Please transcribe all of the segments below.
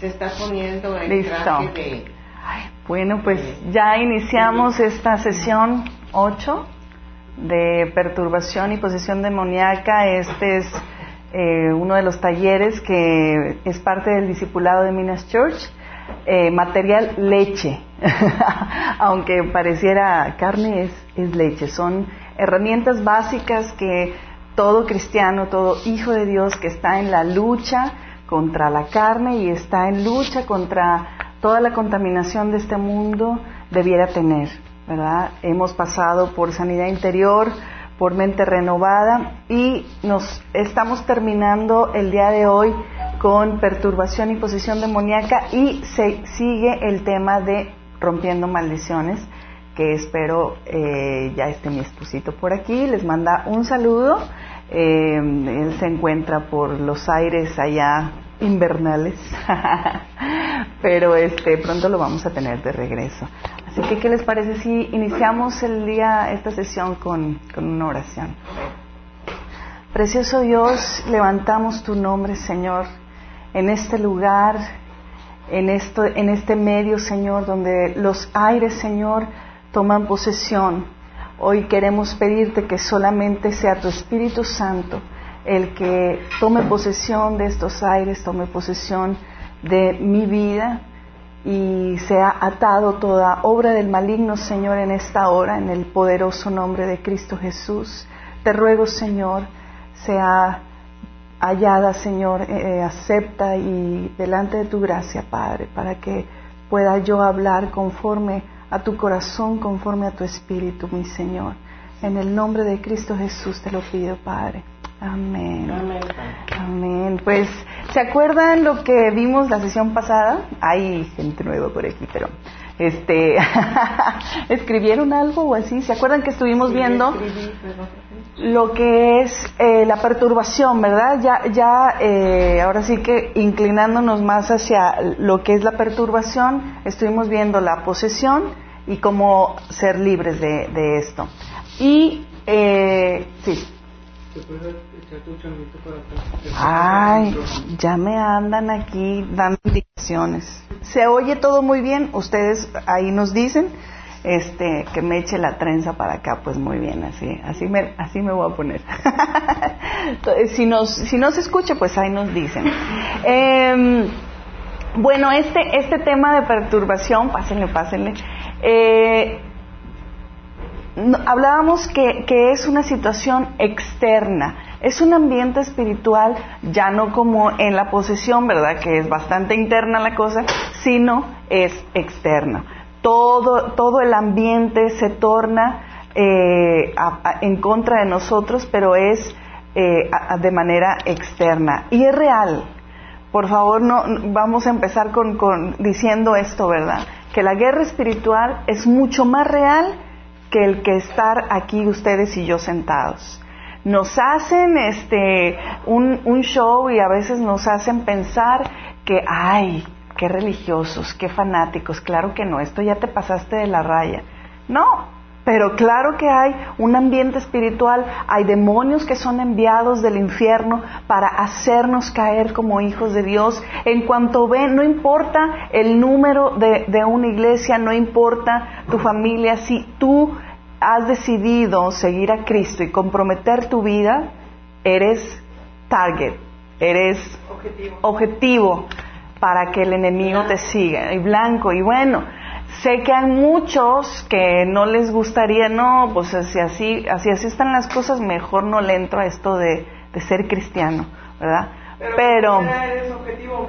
se está poniendo el Listo. Bueno, pues ya iniciamos esta sesión 8 de perturbación y posesión demoníaca. Este es eh, uno de los talleres que es parte del discipulado de Minas Church. Eh, material leche, aunque pareciera carne, es, es leche. Son herramientas básicas que todo cristiano, todo hijo de Dios que está en la lucha contra la carne y está en lucha contra toda la contaminación de este mundo debiera tener, ¿verdad? Hemos pasado por sanidad interior, por mente renovada y nos estamos terminando el día de hoy con perturbación y posición demoníaca y se sigue el tema de rompiendo maldiciones que espero eh, ya esté mi esposito por aquí, les manda un saludo, eh, él se encuentra por los aires allá invernales, pero este pronto lo vamos a tener de regreso. Así que, ¿qué les parece si iniciamos el día, esta sesión con, con una oración? Precioso Dios, levantamos tu nombre, Señor, en este lugar, en, esto, en este medio, Señor, donde los aires, Señor, toman posesión. Hoy queremos pedirte que solamente sea tu Espíritu Santo el que tome posesión de estos aires, tome posesión de mi vida y sea atado toda obra del maligno, Señor, en esta hora, en el poderoso nombre de Cristo Jesús. Te ruego, Señor, sea hallada, Señor, eh, acepta y delante de tu gracia, Padre, para que pueda yo hablar conforme a tu corazón, conforme a tu espíritu, mi Señor. En el nombre de Cristo Jesús te lo pido, Padre. Amén. Amén. Amén. Pues, ¿se acuerdan lo que vimos la sesión pasada? Hay gente nueva por aquí, pero este escribieron algo o así. ¿Se acuerdan que estuvimos viendo lo que es eh, la perturbación, verdad? Ya, ya, eh, ahora sí que inclinándonos más hacia lo que es la perturbación, estuvimos viendo la posesión y cómo ser libres de, de esto. Y eh, sí. Ay, ya me andan aquí dando indicaciones. Se oye todo muy bien, ustedes ahí nos dicen este que me eche la trenza para acá, pues muy bien, así, así me, así me voy a poner. si nos, si no se escucha, pues ahí nos dicen. Eh, bueno, este, este tema de perturbación, pásenle, pásenle. Eh, hablábamos que, que, es una situación externa, es un ambiente espiritual, ya no como en la posesión, ¿verdad? Que es bastante interna la cosa, sino es externo. Todo, todo el ambiente se torna eh, en contra de nosotros, pero es eh, de manera externa. Y es real. Por favor, no, vamos a empezar con, con diciendo esto, ¿verdad? Que la guerra espiritual es mucho más real que el que estar aquí ustedes y yo sentados. Nos hacen este un, un, show y a veces nos hacen pensar que, ay, qué religiosos, qué fanáticos. Claro que no, esto ya te pasaste de la raya. No, pero claro que hay un ambiente espiritual, hay demonios que son enviados del infierno para hacernos caer como hijos de Dios. En cuanto ven, no importa el número de, de una iglesia, no importa tu familia, si tú has decidido seguir a Cristo y comprometer tu vida, eres target, eres objetivo, objetivo para que el enemigo te siga. Y blanco, y bueno, sé que hay muchos que no les gustaría, no, pues si así, así, así están las cosas, mejor no le entro a esto de, de ser cristiano, ¿verdad? Pero, Pero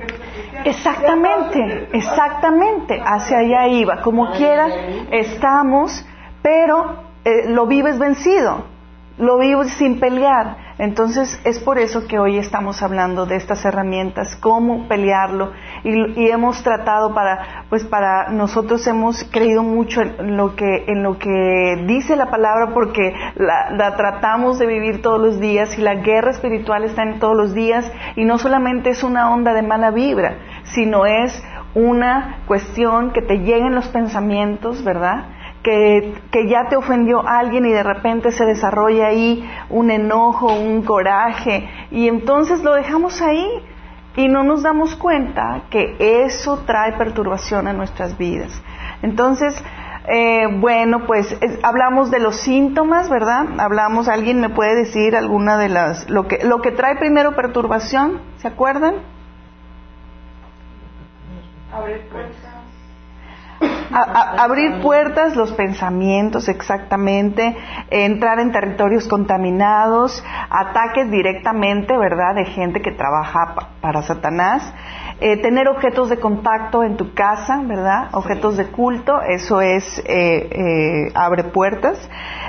exactamente, exactamente, hacia allá iba. Como quiera, estamos, pero eh, lo vives vencido, lo vives sin pelear. Entonces es por eso que hoy estamos hablando de estas herramientas, cómo pelearlo y, y, hemos tratado para, pues para nosotros hemos creído mucho en lo que en lo que dice la palabra porque la, la tratamos de vivir todos los días y la guerra espiritual está en todos los días y no solamente es una onda de mala vibra, sino es una cuestión que te lleguen los pensamientos, ¿verdad? Que, que, ya te ofendió alguien y de repente se desarrolla ahí un enojo, un coraje, y entonces lo dejamos ahí. y no nos damos cuenta que eso trae perturbación a nuestras vidas. Entonces, eh, bueno, pues hablamos de los síntomas, ¿verdad? Hablamos, ¿alguien me puede decir alguna de las, lo que, lo que trae primero perturbación? ¿Se acuerdan? Abrir puertas, los pensamientos exactamente, entrar en territorios contaminados, ataques directamente, ¿verdad?, de gente que trabaja para Satanás, eh, tener objetos de contacto en tu casa, ¿verdad? Objetos de culto, eso es, eh, eh, abre puertas.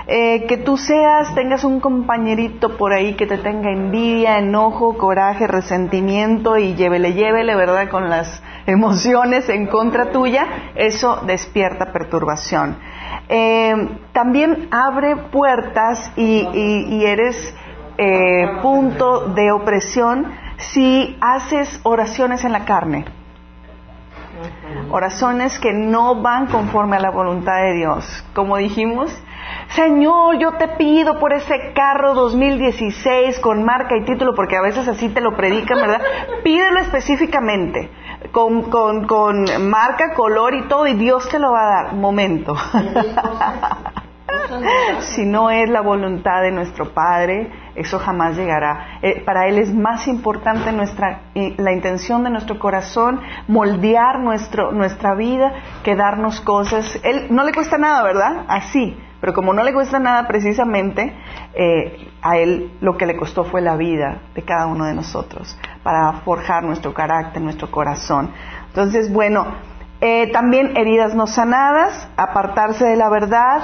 que tú seas, tengas un compañerito por ahí que te tenga envidia, enojo, coraje, resentimiento y llévele, llévele, ¿verdad? Con las emociones en contra tuya, eso despierta perturbación. también abre puertas y eres punto de opresión si haces oraciones en la carne. Oraciones que no van conforme a la voluntad de Dios. Como dijimos, Señor, yo te pido por ese carro 2016 con marca y título, porque a veces así te lo predican, ¿verdad? Pídelo específicamente, con, con, con marca, color y todo, y Dios te lo va a dar. Momento. si no es la voluntad de nuestro Padre, eso jamás llegará. Eh, para Él es más importante nuestra, la intención de nuestro corazón, moldear nuestro, nuestra vida, que darnos cosas. Él no le cuesta nada, ¿verdad? Así. Pero como no le cuesta nada precisamente, eh, a Él lo que le costó fue la vida de cada uno de nosotros, para forjar nuestro carácter, nuestro corazón. Entonces, bueno, eh, también heridas no sanadas, apartarse de la verdad,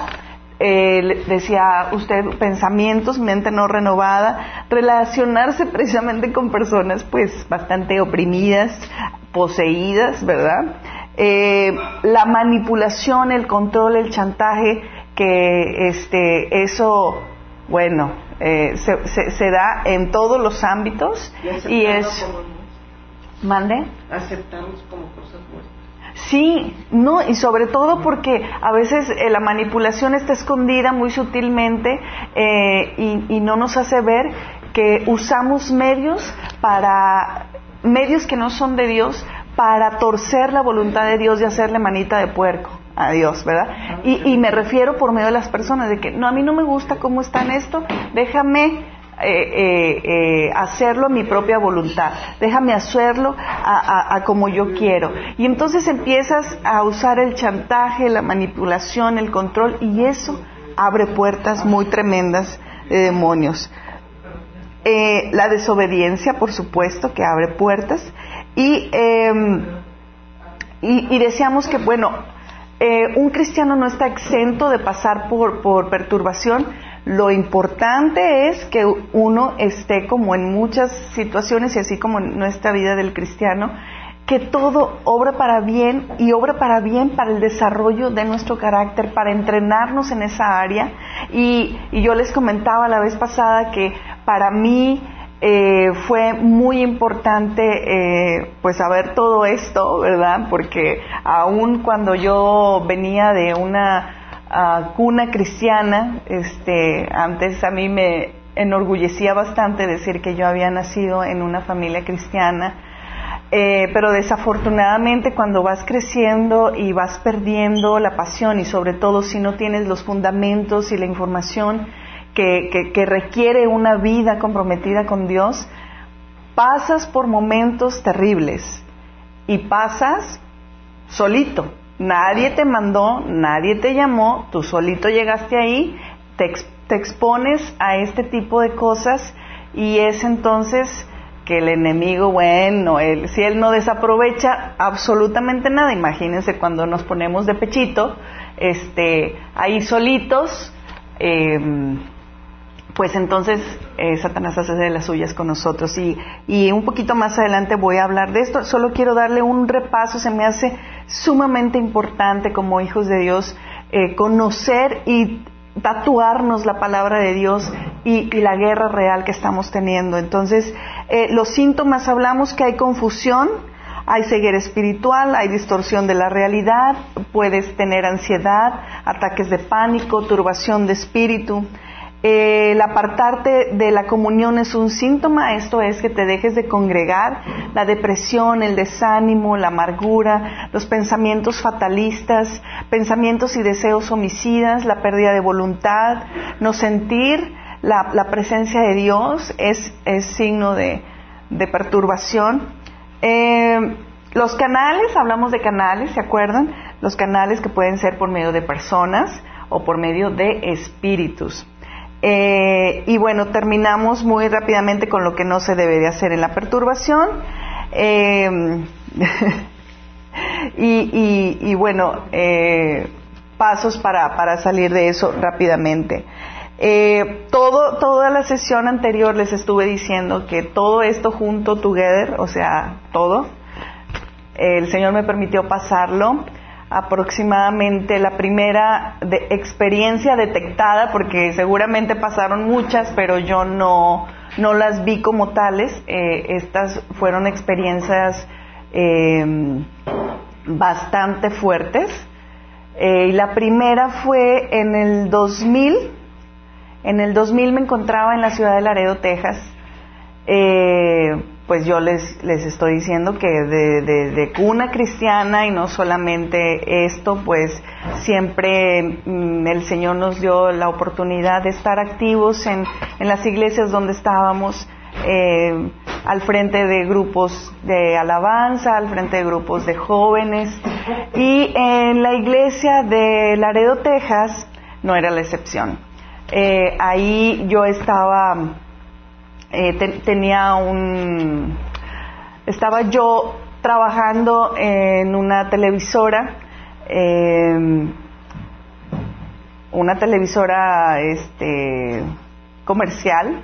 eh, decía usted, pensamientos, mente no renovada, relacionarse precisamente con personas pues bastante oprimidas, poseídas, ¿verdad? Eh, la manipulación, el control, el chantaje, que este, eso, bueno, eh, se, da en todos los ámbitos y, es... ¿Mande? Aceptamos como Sí, no, y sobre todo porque a veces eh, la manipulación está escondida muy sutilmente eh, y, no nos hace ver que usamos medios para medios que no son de Dios para torcer la voluntad de Dios y hacerle manita de puerco a Dios, ¿verdad? Y, y me refiero por medio de las personas de que no a mí no me gusta cómo está esto, déjame eh, eh, eh, hacerlo a mi propia voluntad, déjame hacerlo a, como yo quiero. Y entonces empiezas a usar el chantaje, la manipulación, el control, y eso abre puertas muy tremendas de demonios. la desobediencia, por supuesto, que abre puertas. Y, em, y, deseamos que, bueno, un cristiano no está exento de pasar por, por perturbación, lo importante es que uno esté como en muchas situaciones y así como en nuestra vida del cristiano, que todo obra para bien y obra para bien para el desarrollo de nuestro carácter, para entrenarnos en esa área. Y, yo les comentaba la vez pasada que para mí eh, fue muy importante eh, pues saber todo esto, ¿verdad? Porque aún cuando yo venía de una cuna cristiana. Este, antes a mí me enorgullecía bastante decir que yo había nacido en una familia cristiana. Eh, pero desafortunadamente cuando vas creciendo y vas perdiendo la pasión y sobre todo si no tienes los fundamentos y la información que, que requiere una vida comprometida con Dios, pasas por momentos terribles y pasas solito, Nadie te mandó, nadie te llamó, tú solito llegaste ahí, te, expones a este tipo de cosas y es entonces que el enemigo, bueno, él, si él no desaprovecha absolutamente nada, imagínense cuando nos ponemos de pechito, este, ahí solitos, eh, pues entonces eh, Satanás hace de las suyas con nosotros. Y, y, un poquito más adelante voy a hablar de esto. Solo quiero darle un repaso. Se me hace sumamente importante como hijos de Dios eh, conocer y tatuarnos la palabra de Dios y, la guerra real que estamos teniendo. Entonces, eh, los síntomas hablamos que hay confusión, hay ceguera espiritual, hay distorsión de la realidad, puedes tener ansiedad, ataques de pánico, turbación de espíritu. El apartarte de la comunión es un síntoma, esto es que te dejes de congregar, la depresión, el desánimo, la amargura, los pensamientos fatalistas, pensamientos y deseos homicidas, la pérdida de voluntad, no sentir la, presencia de Dios es, signo de, perturbación. Eh, los canales, hablamos de canales, ¿se acuerdan? Los canales que pueden ser por medio de personas o por medio de espíritus. Eh, y bueno, terminamos muy rápidamente con lo que no se debe de hacer en la perturbación. Eh, y, bueno, eh, pasos para, para, salir de eso rápidamente. todo, toda la sesión anterior les estuve diciendo que todo esto junto, together, o sea, todo, el Señor me permitió pasarlo aproximadamente la primera de experiencia detectada, porque seguramente pasaron muchas, pero yo no, no las vi como tales. Eh, estas fueron experiencias eh, bastante fuertes. Eh, y la primera fue en el 2000. En el 2000 me encontraba en la ciudad de Laredo, Texas pues yo les, les estoy diciendo que de, de, cuna cristiana y no solamente esto, pues siempre mm, el Señor nos dio la oportunidad de estar activos en, en las iglesias donde estábamos, eh, al frente de grupos de alabanza, al frente de grupos de jóvenes. Y en la iglesia de Laredo, Texas, no era la excepción. Eh, ahí yo estaba eh, tenía un... Estaba yo trabajando en una televisora, em, una televisora este, comercial,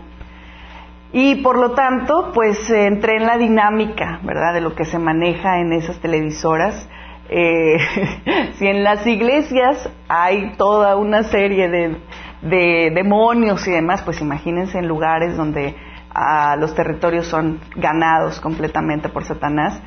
y por lo tanto, pues entré en la dinámica, ¿verdad?, de lo que se maneja en esas televisoras. Eh, si en las iglesias hay toda una serie de demonios y demás, pues imagínense en lugares donde los territorios son ganados completamente por Satanás.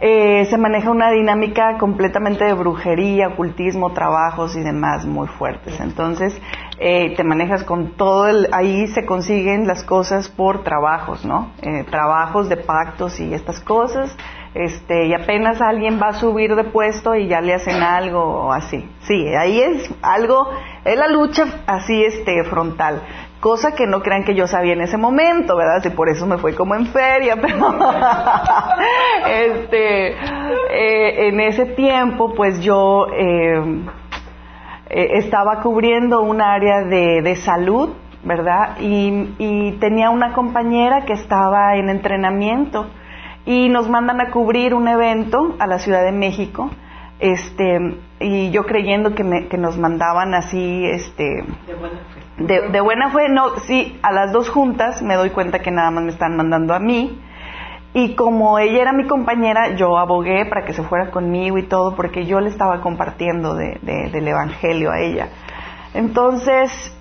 Eh, se maneja una dinámica completamente de brujería, ocultismo, trabajos y demás muy fuertes. Entonces, eh, te manejas con todo el, ahí se consiguen las cosas por trabajos, ¿no? Eh, trabajos de pactos y estas cosas. Este, y apenas alguien va a subir de puesto y ya le hacen algo así. Sí, ahí es algo, es la lucha así, este, frontal cosa que no crean que yo sabía en ese momento, ¿verdad? Y por eso me fue como en feria, pero este, eh, en ese tiempo pues yo eh, eh, estaba cubriendo un área de, salud, ¿verdad? Y, y, tenía una compañera que estaba en entrenamiento y nos mandan a cubrir un evento a la Ciudad de México este y yo creyendo que, me, que nos mandaban así este de buena fe no sí a las dos juntas me doy cuenta que nada más me están mandando a mí. Y como ella era mi compañera yo abogué para que se fuera conmigo y todo porque yo le estaba compartiendo de, del evangelio a ella. Entonces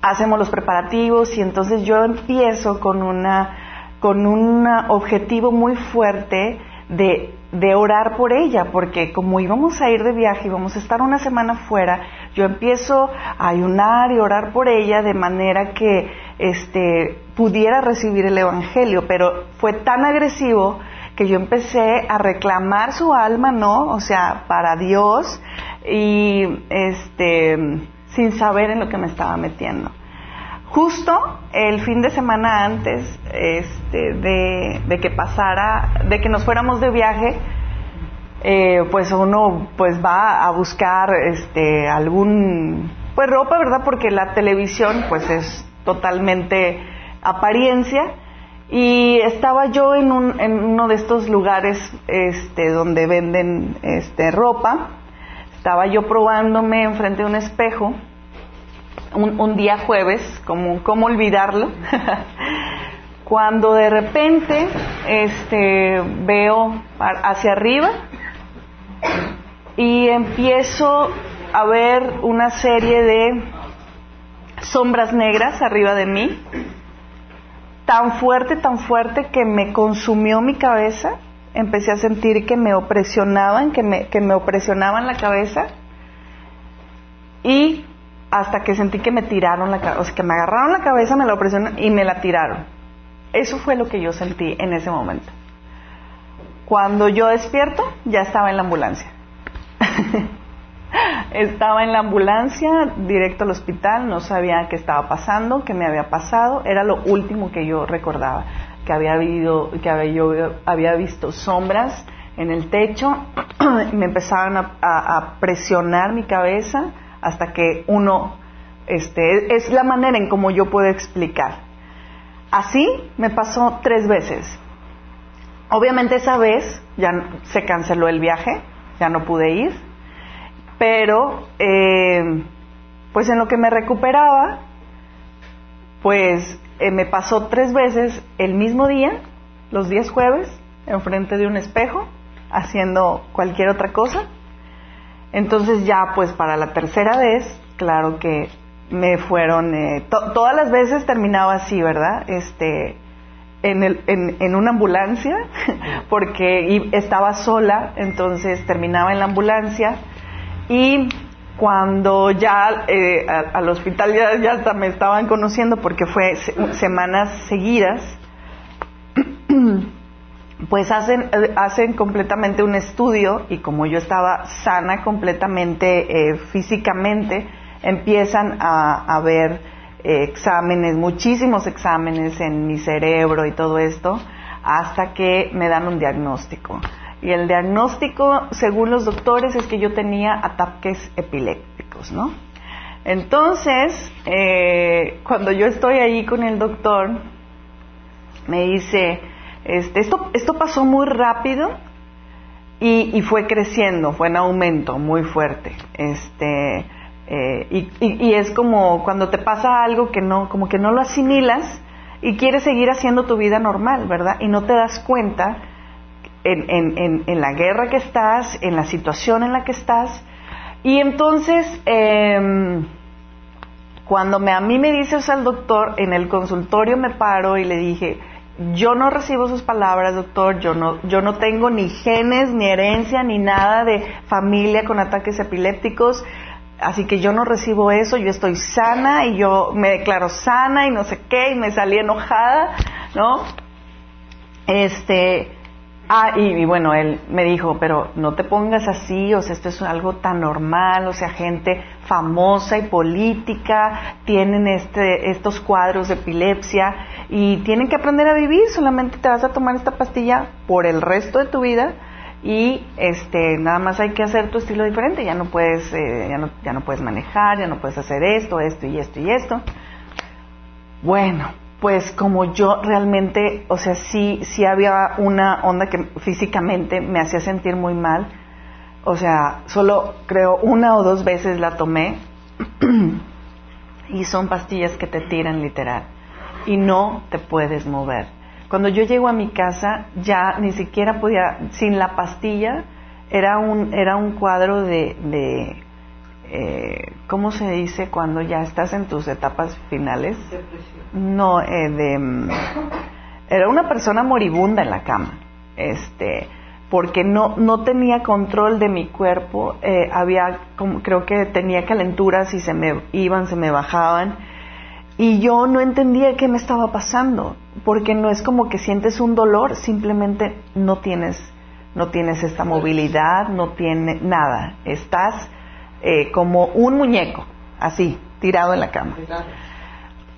hacemos los preparativos y entonces yo empiezo con una con un objetivo muy fuerte de de orar por ella, porque como íbamos a ir de viaje, íbamos a estar una semana fuera, yo empiezo a ayunar y orar por ella de manera que este, pudiera recibir el Evangelio, pero fue tan agresivo que yo empecé a reclamar su alma, ¿no? O sea, para Dios y este, sin saber en lo que me estaba metiendo. Justo el fin de semana antes este, de, que pasara, de que nos fuéramos de viaje, eh, pues uno pues va a buscar este, algún, pues ropa, ¿verdad? Porque la televisión pues es totalmente apariencia. Y estaba yo en, un, en uno de estos lugares este, donde venden este, ropa, estaba yo probándome enfrente de un espejo un, día jueves, como, ¿cómo olvidarlo? Cuando de repente este, veo hacia arriba y empiezo a ver una serie de sombras negras arriba de mí, tan fuerte, tan fuerte que me consumió mi cabeza, empecé a sentir que me opresionaban, que me, que me opresionaban la cabeza y hasta que sentí que me tiraron la cabeza, o sea, que me agarraron la cabeza, me la presionaron y me la tiraron. Eso fue lo que yo sentí en ese momento. Cuando yo despierto, ya estaba en la ambulancia. estaba en la ambulancia, directo al hospital, no sabía qué estaba pasando, qué me había pasado, era lo último que yo recordaba, que había, habido, que yo había visto sombras en el techo, me empezaban a, presionar mi cabeza hasta que uno, este, es la manera en como yo puedo explicar. Así me pasó tres veces. Obviamente esa vez ya se canceló el viaje, ya no pude ir, pero eh, pues en lo que me recuperaba, pues eh, me pasó tres veces el mismo día, los días jueves, enfrente de un espejo, haciendo cualquier otra cosa. Entonces ya pues para la tercera vez, claro que me fueron, eh, todas las veces terminaba así, ¿verdad? Este, en, el, en, en una ambulancia, porque estaba sola, entonces terminaba en la ambulancia y cuando ya eh, al hospital ya, ya hasta me estaban conociendo porque fue semanas seguidas, pues hacen, hacen completamente un estudio y como yo estaba sana completamente eh, físicamente, empiezan a, ver eh, exámenes, muchísimos exámenes en mi cerebro y todo esto, hasta que me dan un diagnóstico. Y el diagnóstico, según los doctores, es que yo tenía ataques epilépticos, ¿no? Entonces, eh, cuando yo estoy ahí con el doctor, me dice, este, esto, esto pasó muy rápido y, fue creciendo, fue en aumento muy fuerte. Este, eh, y, y, es como cuando te pasa algo que no, como que no lo asimilas y quieres seguir haciendo tu vida normal, ¿verdad? Y no te das cuenta en, en, en, la guerra que estás, en la situación en la que estás. Y entonces, eh, cuando me, a mí me dice o el doctor, en el consultorio me paro y le dije, yo no recibo sus palabras, doctor, yo no, yo no tengo ni genes, ni herencia, ni nada de familia con ataques epilépticos, así que yo no recibo eso, yo estoy sana y yo me declaro sana y no sé qué, y me salí enojada, ¿no? Este, Ah, y, bueno, él me dijo, pero no te pongas así, o sea, esto es algo tan normal, o sea, gente famosa y política tienen este, estos cuadros de epilepsia y tienen que aprender a vivir, solamente te vas a tomar esta pastilla por el resto de tu vida y este nada más hay que hacer tu estilo diferente, ya no puedes, eh, ya, no, ya no puedes manejar, ya no puedes hacer esto, esto y esto y esto. Bueno, pues como yo realmente, o sea, sí, sí había una onda que físicamente me hacía sentir muy mal. O sea, solo creo una o dos veces la tomé y son pastillas que te tiran literal y no te puedes mover. Cuando yo llego a mi casa ya ni siquiera podía, sin la pastilla, era un, era un cuadro de, de eh, ¿cómo se dice cuando ya estás en tus etapas finales? no, eh, de, mm, era una persona moribunda en la cama, este, porque no, no tenía control de mi cuerpo, eh, había, como, creo que tenía calenturas y se me iban, se me bajaban, y yo no entendía qué me estaba pasando, porque no es como que sientes un dolor, simplemente no tienes, no tienes esta movilidad, no tiene nada, estás eh, como un muñeco, así, tirado en la cama.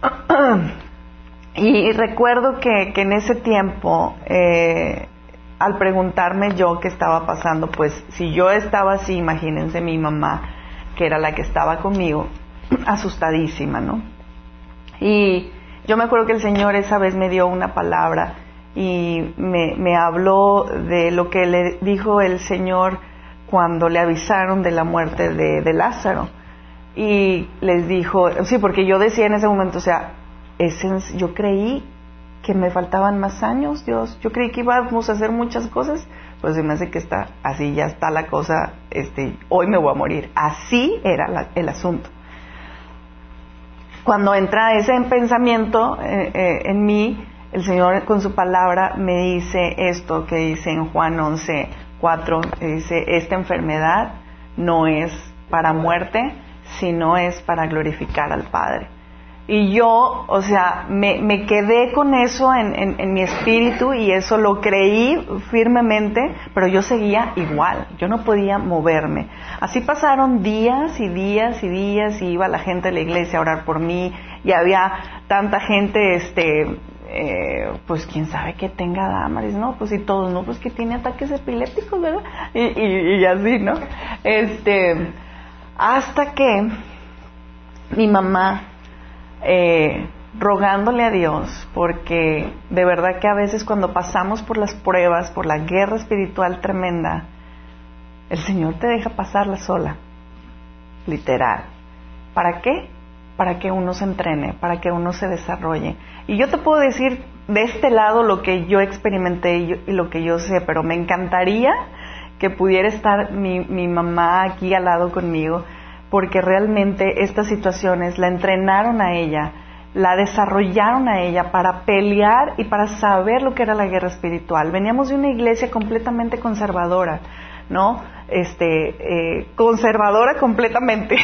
y recuerdo que, en ese tiempo, eh, al preguntarme yo qué estaba pasando, pues si yo estaba así, imagínense mi mamá, que era la que estaba conmigo, asustadísima, ¿no? Y yo me acuerdo que el Señor esa vez me dio una palabra y me, habló de lo que le dijo el Señor cuando le avisaron de la muerte de Lázaro y les dijo, sí, porque yo decía en ese momento, o sea, yo creí que me faltaban más años, Dios, yo creí que íbamos a hacer muchas cosas, pues se me hace que está, así ya está la cosa, este, hoy me voy a morir. Así era el asunto. Cuando entra ese pensamiento eh, eh, en mí, el Señor con su palabra me dice esto que dice en Juan 11, 4, dice, esta enfermedad no es para muerte, si no es para glorificar al Padre. Y yo, o sea, me, me quedé con eso en, en, mi espíritu y eso lo creí firmemente, pero yo seguía igual, yo no podía moverme. Así pasaron días y días y días y iba la gente de la iglesia a orar por mí y había tanta gente, este, eh, pues quién sabe que tenga Damaris, ¿no? Pues y todos, ¿no? Pues que tiene ataques epilépticos, ¿verdad? Y, y, y así, ¿no? Este, hasta que mi mamá eh, rogándole a Dios, porque de verdad que a veces cuando pasamos por las pruebas, por la guerra espiritual tremenda, el Señor te deja pasarla sola, literal. ¿Para qué? Para que uno se entrene, para que uno se desarrolle. Y yo te puedo decir de este lado lo que yo experimenté y, lo que yo sé, pero me encantaría que pudiera estar mi, mi mamá aquí al lado conmigo porque realmente estas situaciones la entrenaron a ella, la desarrollaron a ella para pelear y para saber lo que era la guerra espiritual. Veníamos de una iglesia completamente conservadora, ¿no? Este, eh, conservadora completamente,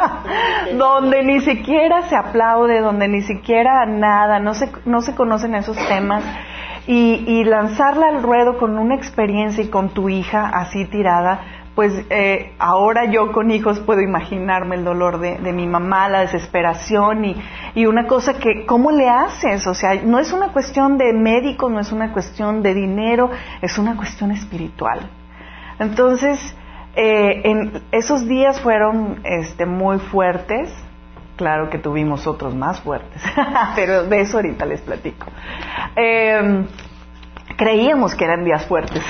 donde ni siquiera se aplaude, donde ni siquiera nada, no se, no se conocen esos temas. Y, y lanzarla al ruedo con una experiencia y con tu hija así tirada, pues eh, ahora yo con hijos puedo imaginarme el dolor de, mi mamá, la desesperación y, una cosa que, ¿cómo le haces? O sea, no es una cuestión de médico, no es una cuestión de dinero, es una cuestión espiritual. Entonces, eh, en esos días fueron este, muy fuertes, claro que tuvimos otros más fuertes, pero de eso ahorita les platico. Eh, creíamos que eran días fuertes.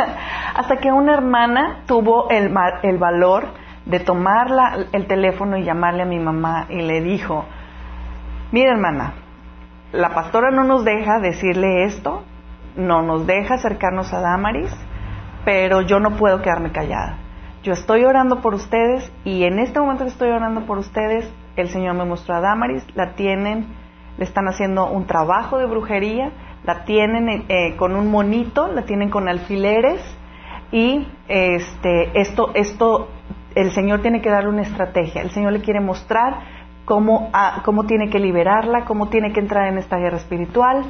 Hasta que una hermana tuvo el, el valor de tomar el teléfono y llamarle a mi mamá y le dijo, mira hermana, la pastora no nos deja decirle esto, no nos deja acercarnos a Damaris, pero yo no puedo quedarme callada. Yo estoy orando por ustedes y en este momento que estoy orando por ustedes, el Señor me mostró a Damaris, la tienen, le están haciendo un trabajo de brujería la tienen eh, con un monito, la tienen con alfileres y este, esto, esto, el Señor tiene que darle una estrategia, el Señor le quiere mostrar cómo, ah, cómo tiene que liberarla, cómo tiene que entrar en esta guerra espiritual.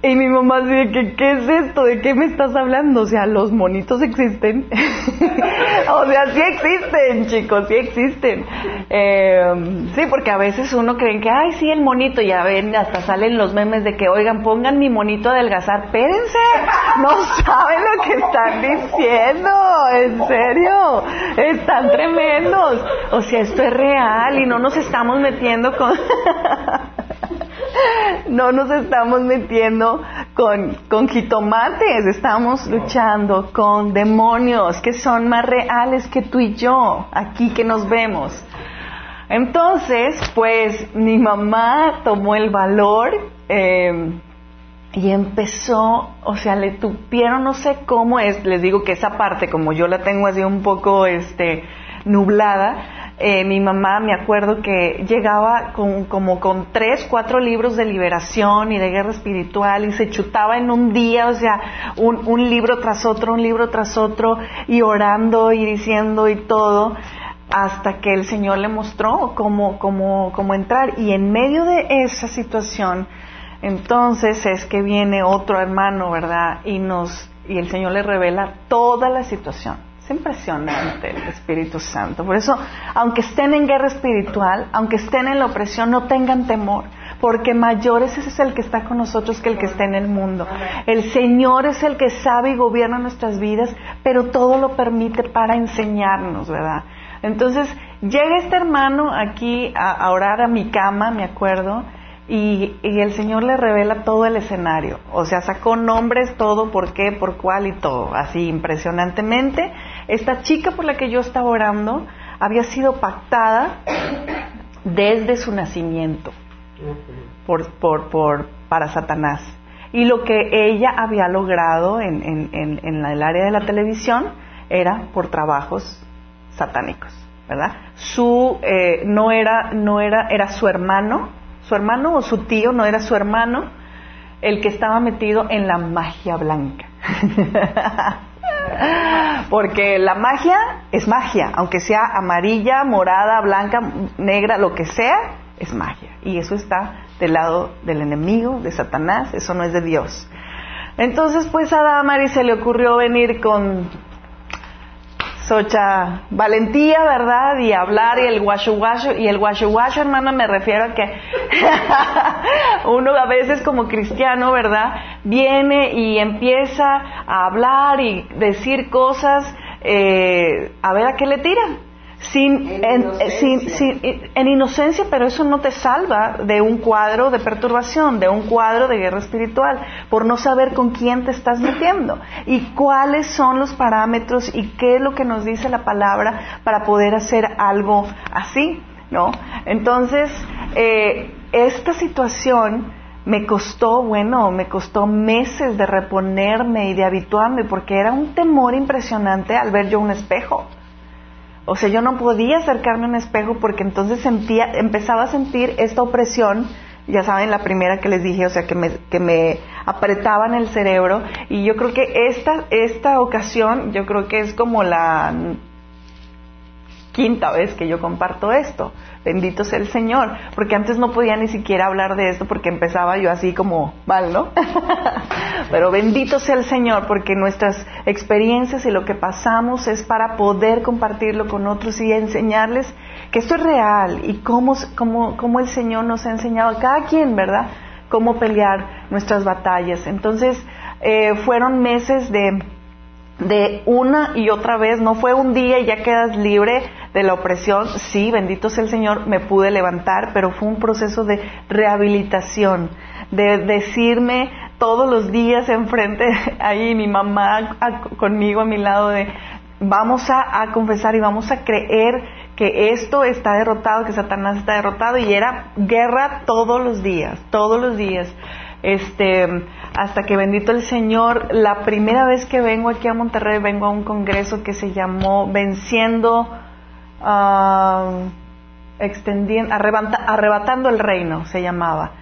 Y mi mamá dice, ¿qué, es esto? ¿De qué me estás hablando? O sea, los monitos existen. o sea, sí existen, chicos, sí existen. Eh, sí, porque a veces uno cree que, ay, sí, el monito, ya ven, hasta salen los memes de que, oigan, pongan mi monito a adelgazar. Espérense, no saben lo que están diciendo, en serio, están tremendos. O sea, esto es real y no nos estamos metiendo con... no nos estamos metiendo con, con jitomates, estamos luchando con demonios que son más reales que tú y yo, aquí que nos vemos. Entonces, pues mi mamá tomó el valor eh, y empezó, o sea, le tupieron, no sé cómo es, les digo que esa parte, como yo la tengo así un poco este, nublada, eh, mi mamá, me acuerdo que llegaba con, como con tres, cuatro libros de liberación y de guerra espiritual y se chutaba en un día, o sea, un, un libro tras otro, un libro tras otro y orando y diciendo y todo hasta que el Señor le mostró cómo, cómo, cómo entrar. Y en medio de esa situación, entonces es que viene otro hermano, ¿verdad? Y nos, y el Señor le revela toda la situación. Es impresionante el Espíritu Santo. Por eso, aunque estén en guerra espiritual, aunque estén en la opresión, no tengan temor, porque mayor es ese es el que está con nosotros que el que está en el mundo. El Señor es el que sabe y gobierna nuestras vidas, pero todo lo permite para enseñarnos, ¿verdad? Entonces, llega este hermano aquí a orar a mi cama, me acuerdo, y, el Señor le revela todo el escenario. O sea, sacó nombres, todo, por qué, por cuál y todo. Así impresionantemente. Esta chica por la que yo estaba orando había sido pactada desde su nacimiento por, para Satanás. Y lo que ella había logrado en, el área de la televisión era por trabajos satánicos, ¿verdad? Su, eh, no era, no era, era su hermano, su hermano o su tío, no era su hermano, el que estaba metido en la magia blanca. Porque la magia es magia, aunque sea amarilla, morada, blanca, negra, lo que sea, es magia. Y eso está del lado del enemigo, de Satanás, eso no es de Dios. Entonces, pues a Damari se le ocurrió venir con socha valentía, ¿verdad? Y hablar y el guacho guacho. Y el guacho guacho, hermano, me refiero a que uno a veces como cristiano, ¿verdad? Viene y empieza a hablar y decir cosas, eh, a ver a qué le tiran sin, en, inocencia. en, inocencia, pero eso no te salva de un cuadro de perturbación, de un cuadro de guerra espiritual, por no saber con quién te estás metiendo y cuáles son los parámetros y qué es lo que nos dice la palabra para poder hacer algo así, ¿no? Entonces, eh, esta situación me costó, bueno, me costó meses de reponerme y de habituarme porque era un temor impresionante al ver yo un espejo. O sea, yo no podía acercarme a un espejo porque entonces sentía, empezaba a sentir esta opresión, ya saben, la primera que les dije, o sea, que me, que me apretaban el cerebro. Y yo creo que esta, esta ocasión, yo creo que es como la quinta vez que yo comparto esto. Bendito sea el Señor, porque antes no podía ni siquiera hablar de esto porque empezaba yo así como mal, ¿no? Pero bendito sea el Señor, porque nuestras experiencias y lo que pasamos es para poder compartirlo con otros y enseñarles que esto es real y cómo, cómo, cómo el Señor nos ha enseñado a cada quien, ¿verdad? Cómo pelear nuestras batallas. Entonces, eh, fueron meses de de una y otra vez, no fue un día y ya quedas libre de la opresión, sí, bendito sea el Señor, me pude levantar, pero fue un proceso de rehabilitación, de decirme todos los días enfrente, ahí mi mamá conmigo a mi lado, de vamos a, a confesar y vamos a creer que esto está derrotado, que Satanás está derrotado y era guerra todos los días, todos los días. Este, hasta que bendito el Señor, la primera vez que vengo aquí a Monterrey, vengo a un congreso que se llamó Venciendo, uh, extendiendo, arrebatando el reino, se llamaba.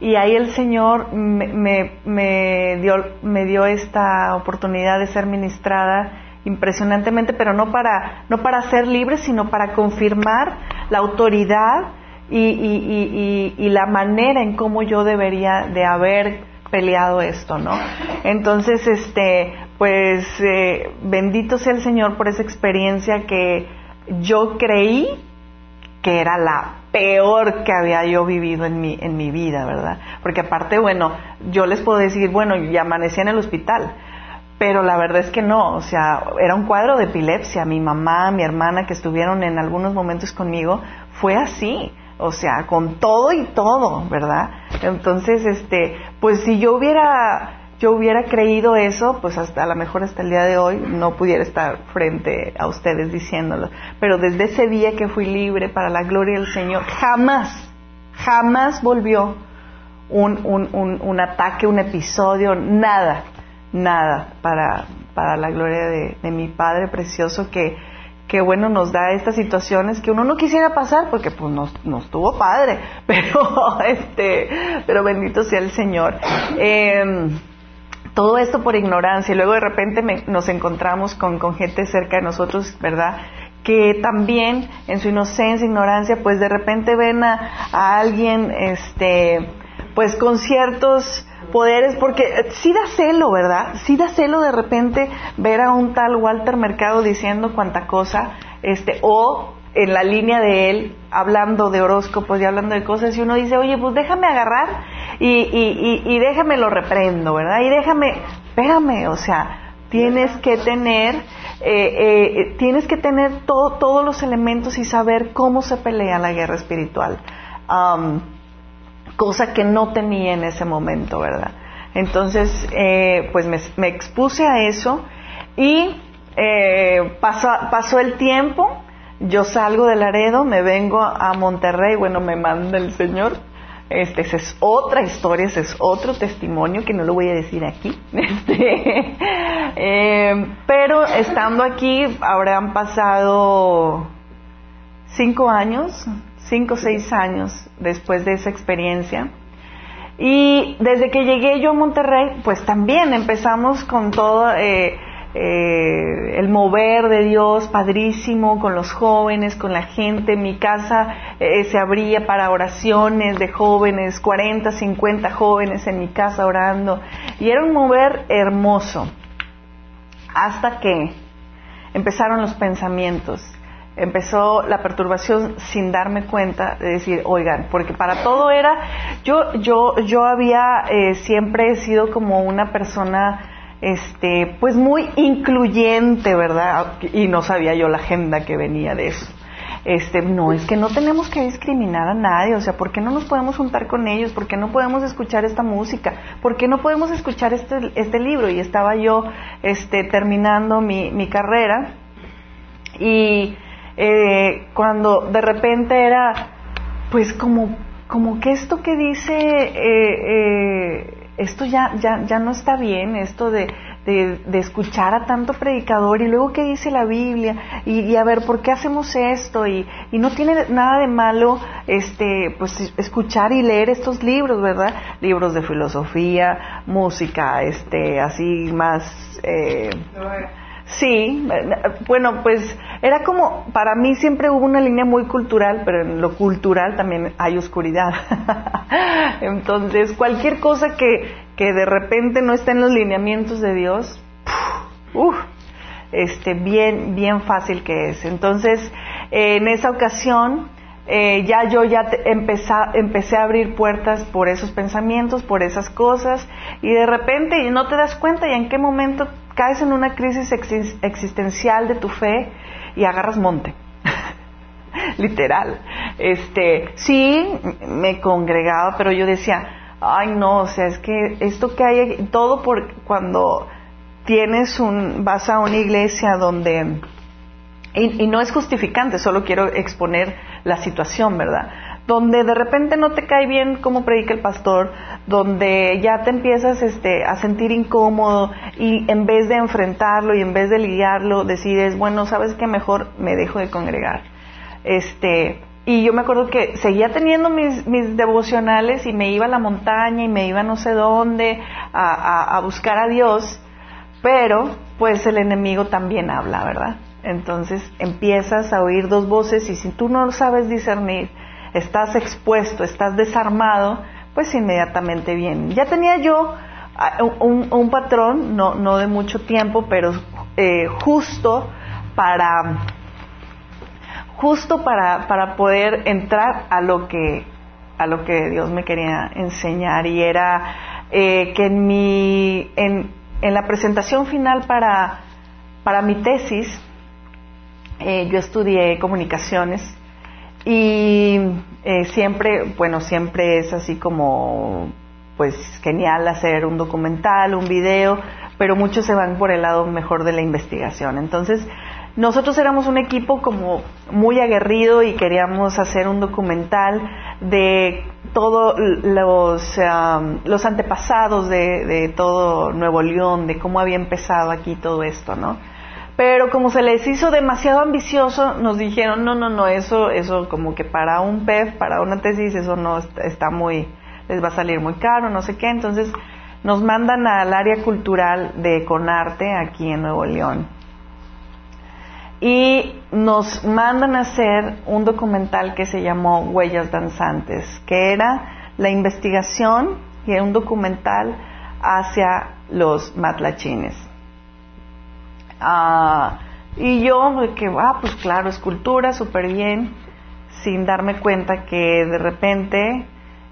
Y ahí el Señor me, me, dio, me dio esta oportunidad de ser ministrada impresionantemente, pero no para, no para ser libre, sino para confirmar la autoridad y, la manera en cómo yo debería de haber peleado esto, ¿no? Entonces, este, pues, eh, bendito sea el Señor por esa experiencia que yo creí que era la peor que había yo vivido en mi, en mi vida, ¿verdad? Porque aparte, bueno, yo les puedo decir, bueno, ya amanecí en el hospital, pero la verdad es que no, o sea, era un cuadro de epilepsia. Mi mamá, mi hermana que estuvieron en algunos momentos conmigo, fue así o sea, con todo y todo, ¿verdad? Entonces, este, pues si yo hubiera yo hubiera creído eso, pues hasta a lo mejor hasta el día de hoy no pudiera estar frente a ustedes diciéndolo. Pero desde ese día que fui libre para la gloria del Señor, jamás, jamás volvió un, un, un, un ataque, un episodio, nada, nada para, para la gloria de, de mi Padre precioso que, que bueno nos da estas situaciones que uno no quisiera pasar porque pues nos, nos tuvo padre, pero este, pero bendito sea el Señor. Em, todo esto por ignorancia y luego de repente nos encontramos con, con gente cerca de nosotros, ¿verdad? que también en su inocencia, ignorancia, pues de repente ven a, a alguien, este, pues con ciertos poderes, porque sí da celo, ¿verdad? Sí da celo de repente ver a un tal Walter Mercado diciendo cuanta cosa, este, o en la línea de él, hablando de horóscopos y hablando de cosas, y uno dice, oye, pues déjame agarrar y, y, y, déjame lo reprendo, ¿verdad? Y déjame, espérame, o sea, tienes que tener, eh, eh, tienes que tener todos los elementos y saber cómo se pelea la guerra espiritual cosa que no tenía en ese momento, ¿verdad? Entonces, eh, pues me, expuse a eso y eh, pasó, el tiempo, yo salgo de Laredo, me vengo a Monterrey, bueno, me manda el Señor. Este, esa es otra historia, ese es otro testimonio que no lo voy a decir aquí. Este, eh, pero estando aquí, habrán pasado cinco años, cinco o seis años después de esa experiencia. Y desde que llegué yo a Monterrey, pues también empezamos con todo, eh, eh, el mover de Dios padrísimo con los jóvenes, con la gente. Mi casa eh, se abría para oraciones de jóvenes, 40, 50 jóvenes en mi casa orando. Y era un mover hermoso. Hasta que empezaron los pensamientos empezó la perturbación sin darme cuenta de decir, oigan, porque para todo era, yo, yo, yo había eh, siempre sido como una persona este, pues muy incluyente, ¿verdad? Y no sabía yo la agenda que venía de eso. Este, no, es que no tenemos que discriminar a nadie, o sea, ¿por qué no nos podemos juntar con ellos? ¿Por qué no podemos escuchar esta música? ¿Por qué no podemos escuchar este, este libro? Y estaba yo, este, terminando mi, mi carrera y eh, cuando de repente era, pues como, como que esto que dice, eh, eh, esto ya, ya, ya no está bien, esto de, de, escuchar a tanto predicador y luego qué dice la Biblia y, a ver por qué hacemos esto y, y, no tiene nada de malo este pues escuchar y leer estos libros verdad libros de filosofía música este así más eh, Sí, bueno, pues era como, para mí siempre hubo una línea muy cultural, pero en lo cultural también hay oscuridad. Entonces, cualquier cosa que, que de repente no está en los lineamientos de Dios, uff, este, bien, bien fácil que es. Entonces, en esa ocasión, eh, ya yo ya empecé a abrir puertas por esos pensamientos, por esas cosas, y de repente no te das cuenta y en qué momento caes en una crisis existencial de tu fe y agarras monte. Literal. Este, sí, me congregaba, pero yo decía, ay no, o sea, es que esto que hay, todo por cuando tienes un, vas a una iglesia donde, y no es justificante, solo quiero exponer la situación, ¿verdad? donde de repente no te cae bien cómo predica el pastor, donde ya te empiezas este, a sentir incómodo y en vez de enfrentarlo y en vez de lidiarlo, decides, bueno, sabes que mejor me dejo de congregar. Este, y yo me acuerdo que seguía teniendo mis, mis devocionales y me iba a la montaña y me iba no sé dónde a, a buscar a Dios, pero pues el enemigo también habla, ¿verdad? Entonces empiezas a oír dos voces y si tú no sabes discernir, estás expuesto, estás desarmado, pues inmediatamente viene. Ya tenía yo ah, un, patrón, no, no, de mucho tiempo, pero eh, justo para justo para, para poder entrar a lo que a lo que Dios me quería enseñar y era eh, que en mi en, en, la presentación final para para mi tesis eh, yo estudié comunicaciones y eh, siempre, bueno, siempre es así como, pues genial hacer un documental, un video, pero muchos se van por el lado mejor de la investigación. Entonces, nosotros éramos un equipo como muy aguerrido y queríamos hacer un documental de todos los, los antepasados de, de todo Nuevo León, de cómo había empezado aquí todo esto, ¿no? Pero como se les hizo demasiado ambicioso, nos dijeron, no, no, no, eso, eso como que para un PEF, para una tesis, eso no está muy, les va a salir muy caro, no sé qué. Entonces nos mandan al área cultural de Conarte aquí en Nuevo León. Y nos mandan a hacer un documental que se llamó Huellas Danzantes, que era la investigación y un documental hacia los matlachines. Ah, y yo, que, ah, pues claro, escultura, súper bien, sin darme cuenta que de repente,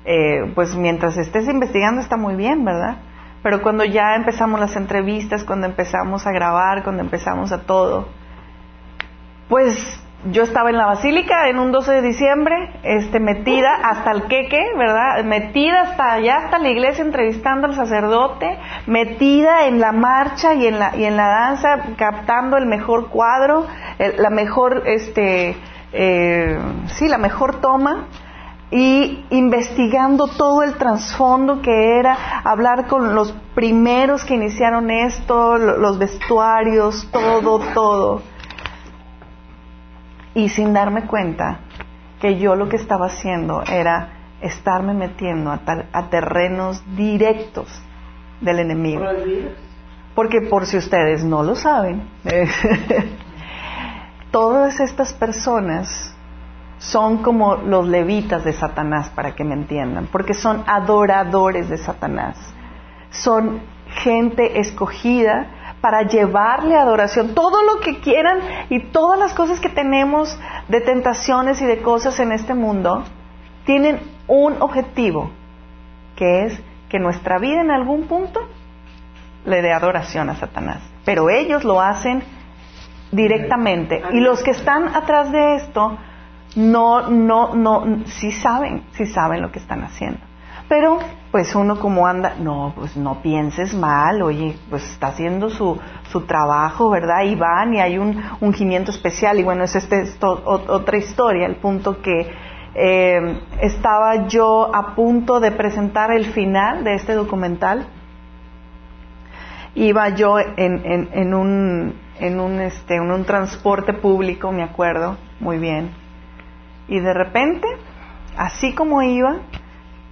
eh, pues mientras estés investigando está muy bien, ¿verdad? Pero cuando ya empezamos las entrevistas, cuando empezamos a grabar, cuando empezamos a todo, pues yo estaba en la basílica en un 12 de diciembre, este, metida hasta el queque, ¿verdad? Metida hasta allá, hasta la iglesia, entrevistando al sacerdote, metida en la marcha y en la, y en la danza, captando el mejor cuadro, la mejor, este, eh, sí, la mejor toma y investigando todo el trasfondo que era hablar con los primeros que iniciaron esto, los vestuarios, todo, todo y sin darme cuenta que yo lo que estaba haciendo era estarme metiendo a, a terrenos directos del enemigo. Porque por si ustedes no lo saben, todas estas personas son como los levitas de Satanás, para que me entiendan, porque son adoradores de Satanás. Son gente escogida para llevarle adoración. Todo lo que quieran y todas las cosas que tenemos de tentaciones y de cosas en este mundo tienen un objetivo, que es que nuestra vida en algún punto le dé adoración a Satanás. Pero ellos lo hacen directamente. Y los que están atrás de esto no, no, no, sí saben, sí saben lo que están haciendo. Pero, pues uno como anda, no, pues no pienses mal, oye, pues está haciendo su, su trabajo, ¿verdad? Y van y hay un ungimiento especial. Y bueno, es este, otra historia, el punto que eh, estaba yo a punto de presentar el final de este documental. Iba yo en, en, un, en un, este, en un transporte público, me acuerdo, muy bien. Y de repente, así como iba,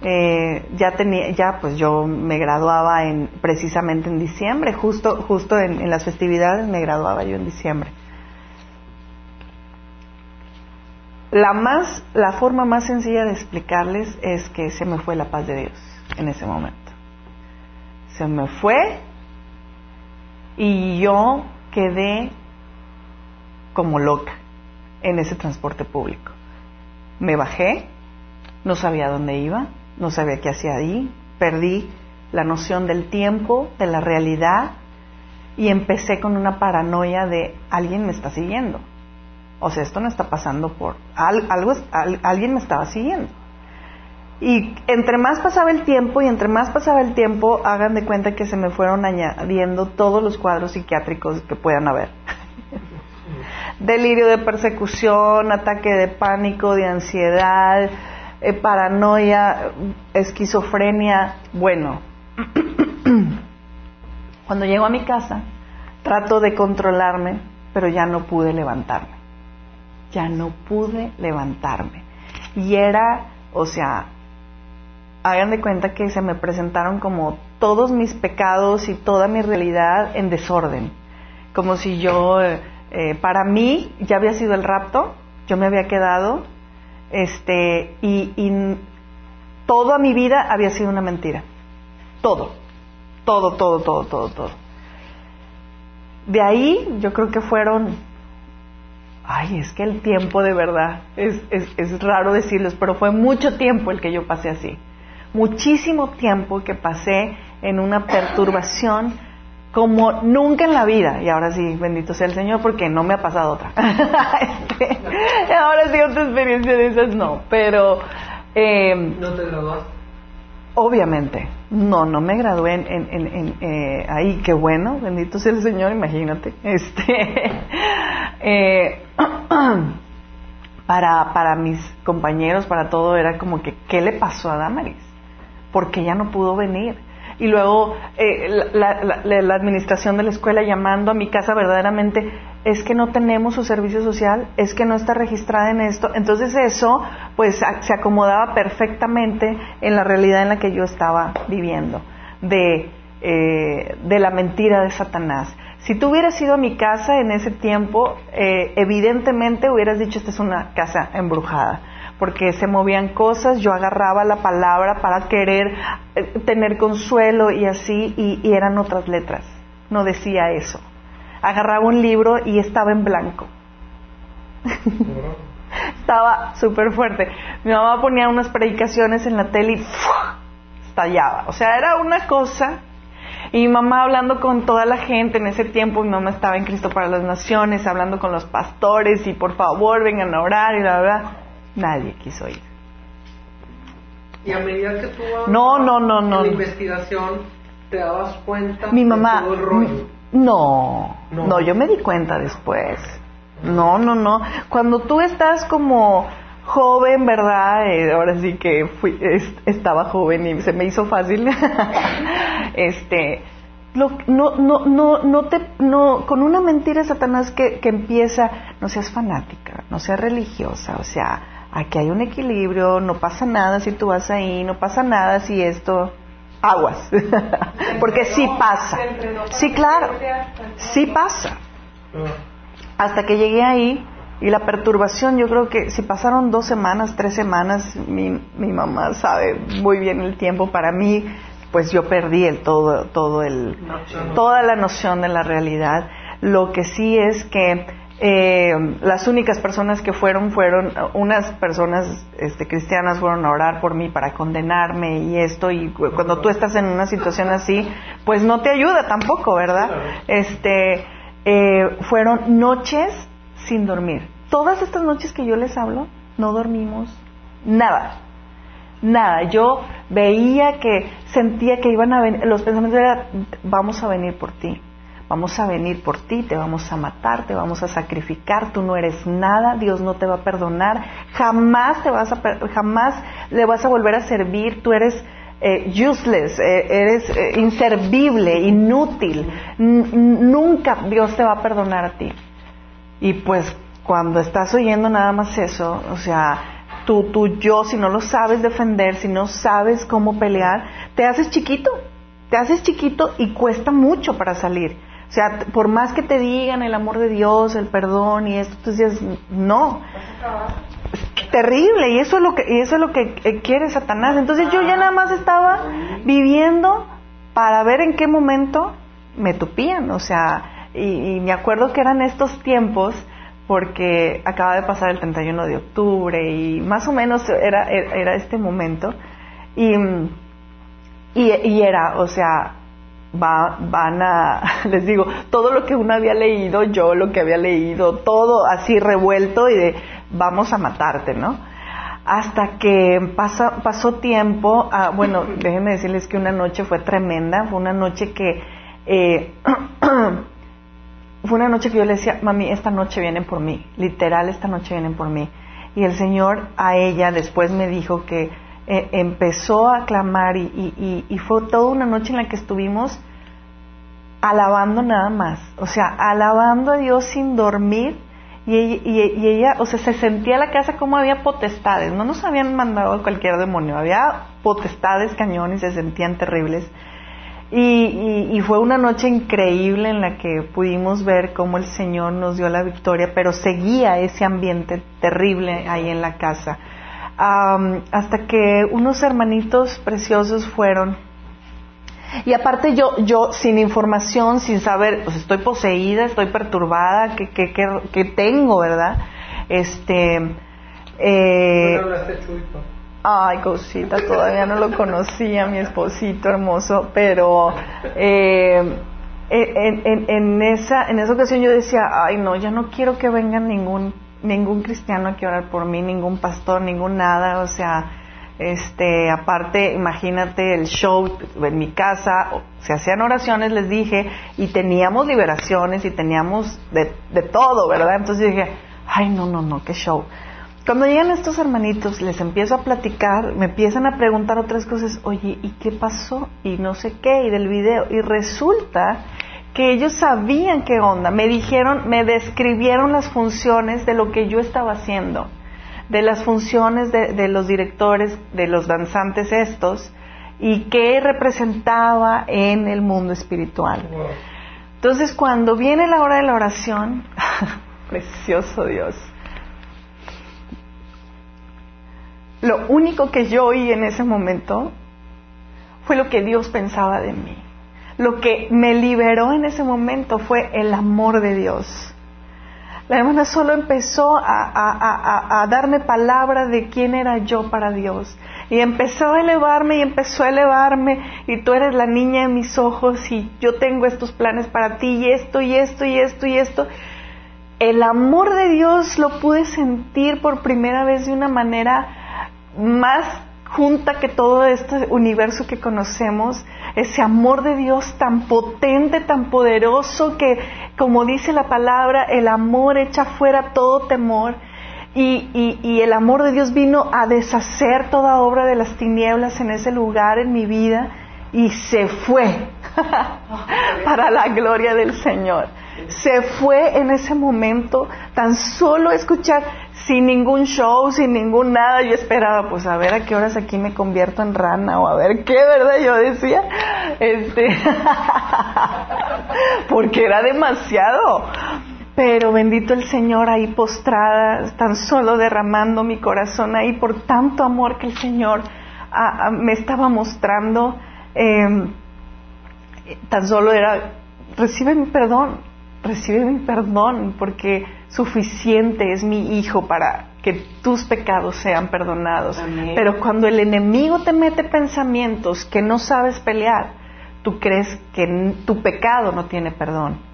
eh, ya tenía, ya pues yo me graduaba en, precisamente en diciembre, justo, justo en, las festividades me graduaba yo en diciembre. La más, la forma más sencilla de explicarles es que se me fue la paz de Dios en ese momento. Se me fue y yo quedé como loca en ese transporte público. Me bajé, no sabía dónde iba, no sabía qué hacía ahí, perdí la noción del tiempo, de la realidad y empecé con una paranoia de alguien me está siguiendo. O sea, esto no está pasando por algo, alguien me estaba siguiendo. Y entre más pasaba el tiempo y entre más pasaba el tiempo, hagan de cuenta que se me fueron añadiendo todos los cuadros psiquiátricos que puedan haber. Delirio de persecución, ataque de pánico, de ansiedad, eh, paranoia, esquizofrenia, bueno. Cuando llego a mi casa, trato de controlarme, pero ya no pude levantarme. Ya no pude levantarme. Y era, o sea, hagan de cuenta que se me presentaron como todos mis pecados y toda mi realidad en desorden. Como si yo, eh, eh, para mí, ya había sido el rapto, yo me había quedado este, y, y toda mi vida había sido una mentira. Todo, todo, todo, todo, todo, todo. De ahí yo creo que fueron, ay, es que el tiempo de verdad, es, es, es raro decirles, pero fue mucho tiempo el que yo pasé así. Muchísimo tiempo que pasé en una perturbación como nunca en la vida. Y ahora sí, bendito sea el Señor, porque no me ha pasado otra. Este, ahora sí, otra experiencia de esas no, pero... Eh, ¿No te graduaste? Obviamente, no, no me gradué en, en, en, eh, ahí, qué bueno, bendito sea el Señor, imagínate. Este, eh, para, para mis compañeros, para todo, era como que, ¿qué le pasó a Damaris? Porque ella no pudo venir y luego eh, la, administración de la escuela llamando a mi casa verdaderamente es que no tenemos su servicio social, es que no está registrada en esto. Entonces eso pues se acomodaba perfectamente en la realidad en la que yo estaba viviendo, de, eh, de la mentira de Satanás. Si tú hubieras ido a mi casa en ese tiempo, eh, evidentemente hubieras dicho esta es una casa embrujada porque se movían cosas, yo agarraba la palabra para querer eh, tener consuelo y así, y, eran otras letras, no decía eso. Agarraba un libro y estaba en blanco. estaba súper fuerte. Mi mamá ponía unas predicaciones en la tele y estallaba. O sea, era una cosa. Y mi mamá hablando con toda la gente en ese tiempo, mi mamá estaba en Cristo para las Naciones, hablando con los pastores y por favor vengan a orar y la verdad Nadie quiso ir. Y a medida que tú no, no, no, no. la investigación, te dabas cuenta Mi mamá, No, no, yo me di cuenta después. No, no, no. Cuando tú estás como joven, ¿verdad? Eh, ahora sí que fui, estaba joven y se me hizo fácil. este, no, no, no, no, te, no, con una mentira Satanás que, que empieza, no seas fanática, no seas religiosa, o sea, aquí hay un equilibrio, no pasa nada si tú vas ahí, no pasa nada si esto, aguas, porque sí pasa. Sí, claro, sí pasa. Hasta que llegué ahí y la perturbación, yo creo que si pasaron dos semanas, tres semanas, mi, mi mamá sabe muy bien el tiempo para mí, pues yo perdí el todo, todo el, toda la noción de la realidad. Lo que sí es que eh, las únicas personas que fueron fueron unas personas este, cristianas fueron a orar por mí para condenarme y esto y cuando tú estás en una situación así pues no te ayuda tampoco verdad este eh, fueron noches sin dormir. Todas estas noches que yo les hablo no dormimos nada nada. Yo veía que sentía que iban a venir los pensamientos eran vamos a venir por ti Vamos a venir por ti, te vamos a matar, te vamos a sacrificar, tú no eres nada, Dios no te va a perdonar, jamás te vas a jamás le vas a volver a servir, tú eres eh, useless, eh, eres eh, inservible, inútil, nunca Dios te va a perdonar a ti. Y pues cuando estás oyendo nada más eso, o sea, tú, tú, yo, si no lo sabes defender, si no sabes cómo pelear, te haces chiquito, te haces chiquito y cuesta mucho para salir. O sea, por más que te digan el amor de Dios, el perdón y esto, tú dices, no. Es terrible y eso es lo que y eso es lo que eh, quiere Satanás. Entonces yo ya nada más estaba viviendo para ver en qué momento me tupían, o sea, y, me acuerdo que eran estos tiempos porque acaba de pasar el 31 de octubre y más o menos era, era este momento y, y era, o sea, va, van a, les digo, todo lo que uno había leído, yo lo que había leído, todo así revuelto y de vamos a matarte, ¿no? Hasta que pasa, pasó tiempo, ah, bueno, déjenme decirles que una noche fue tremenda, fue una noche que, eh, fue una noche que yo le decía, mami, esta noche vienen por mí, literal, esta noche vienen por mí. Y el Señor a ella después me dijo que eh, empezó a clamar y, fue toda una noche en la que estuvimos alabando nada más, o sea, alabando a Dios sin dormir. Y, ella, o sea, se sentía la casa como había potestades, no nos habían mandado cualquier demonio, había potestades cañones, se sentían terribles. Y, y, fue una noche increíble en la que pudimos ver cómo el Señor nos dio la victoria, pero seguía ese ambiente terrible ahí en la casa hasta que unos hermanitos preciosos fueron. Y aparte yo, yo sin información, sin saber, pues estoy poseída, estoy perturbada, ¿qué, qué, qué, tengo, verdad? Este... Eh, ay, cosita, todavía no lo conocía, mi esposito hermoso, pero eh, en, en, en, esa, en esa ocasión yo decía, ay, no, ya no quiero que venga ningún ningún cristiano que orar por mí, ningún pastor, ningún nada, o sea, este, aparte, imagínate el show en mi casa, se hacían oraciones, les dije, y teníamos liberaciones y teníamos de, de todo, ¿verdad? Entonces dije, ay, no, no, no, qué show. Cuando llegan estos hermanitos, les empiezo a platicar, me empiezan a preguntar otras cosas, oye, ¿y qué pasó? Y no sé qué, y del video, y resulta que ellos sabían qué onda, me dijeron, me describieron las funciones de lo que yo estaba haciendo, de las funciones de, los directores, de los danzantes estos, y qué representaba en el mundo espiritual. Entonces, cuando viene la hora de la oración, precioso Dios, lo único que yo oí en ese momento fue lo que Dios pensaba de mí lo que me liberó en ese momento fue el amor de Dios. La hermana solo empezó a, darme palabra de quién era yo para Dios. Y empezó a elevarme y empezó a elevarme y tú eres la niña de mis ojos y yo tengo estos planes para ti y esto y esto y esto y esto. El amor de Dios lo pude sentir por primera vez de una manera más junta que todo este universo que conocemos ese amor de Dios tan potente, tan poderoso, que como dice la palabra, el amor echa fuera todo temor. Y, y, el amor de Dios vino a deshacer toda obra de las tinieblas en ese lugar, en mi vida, y se fue para la gloria del Señor. Se fue en ese momento, tan solo escuchar, sin ningún show, sin ningún nada. Yo esperaba, pues a ver a qué horas aquí me convierto en rana o a ver qué, ¿verdad? Yo decía, este, porque era demasiado. Pero bendito el Señor ahí postrada, tan solo derramando mi corazón ahí por tanto amor que el Señor me estaba mostrando. Em, tan solo era, recibe mi perdón, recibe mi perdón, porque suficiente es mi Hijo para que tus pecados sean perdonados. Pero cuando el enemigo te mete pensamientos que no sabes pelear, tú crees que tu pecado no tiene perdón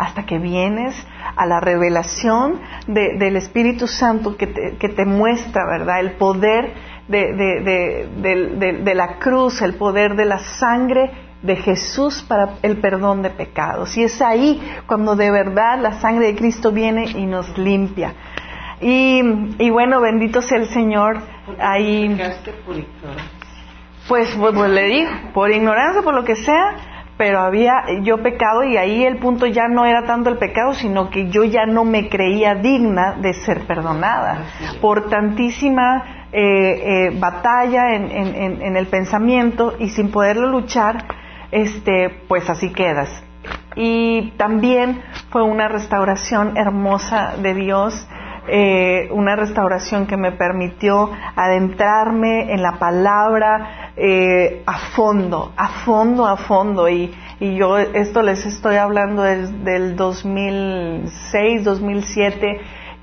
hasta que vienes a la revelación del Espíritu Santo que te, muestra, ¿verdad? El poder de, la cruz, el poder de la sangre de Jesús para el perdón de pecados. Y es ahí cuando de verdad la sangre de Cristo viene y nos limpia. Y, bueno, bendito sea el Señor. Ahí, pues, pues, pues, le digo, por ignorancia, por lo que sea, pero había yo pecado y ahí el punto ya no era tanto el pecado, sino que yo ya no me creía digna de ser perdonada por tantísima eh, eh, batalla en, el pensamiento y sin poderlo luchar, este, pues así quedas. Y también fue una restauración hermosa de Dios. Eh, una restauración que me permitió adentrarme en la palabra, eh, a fondo, a fondo, a fondo. Y, y yo esto les estoy hablando del, del 2006, 2007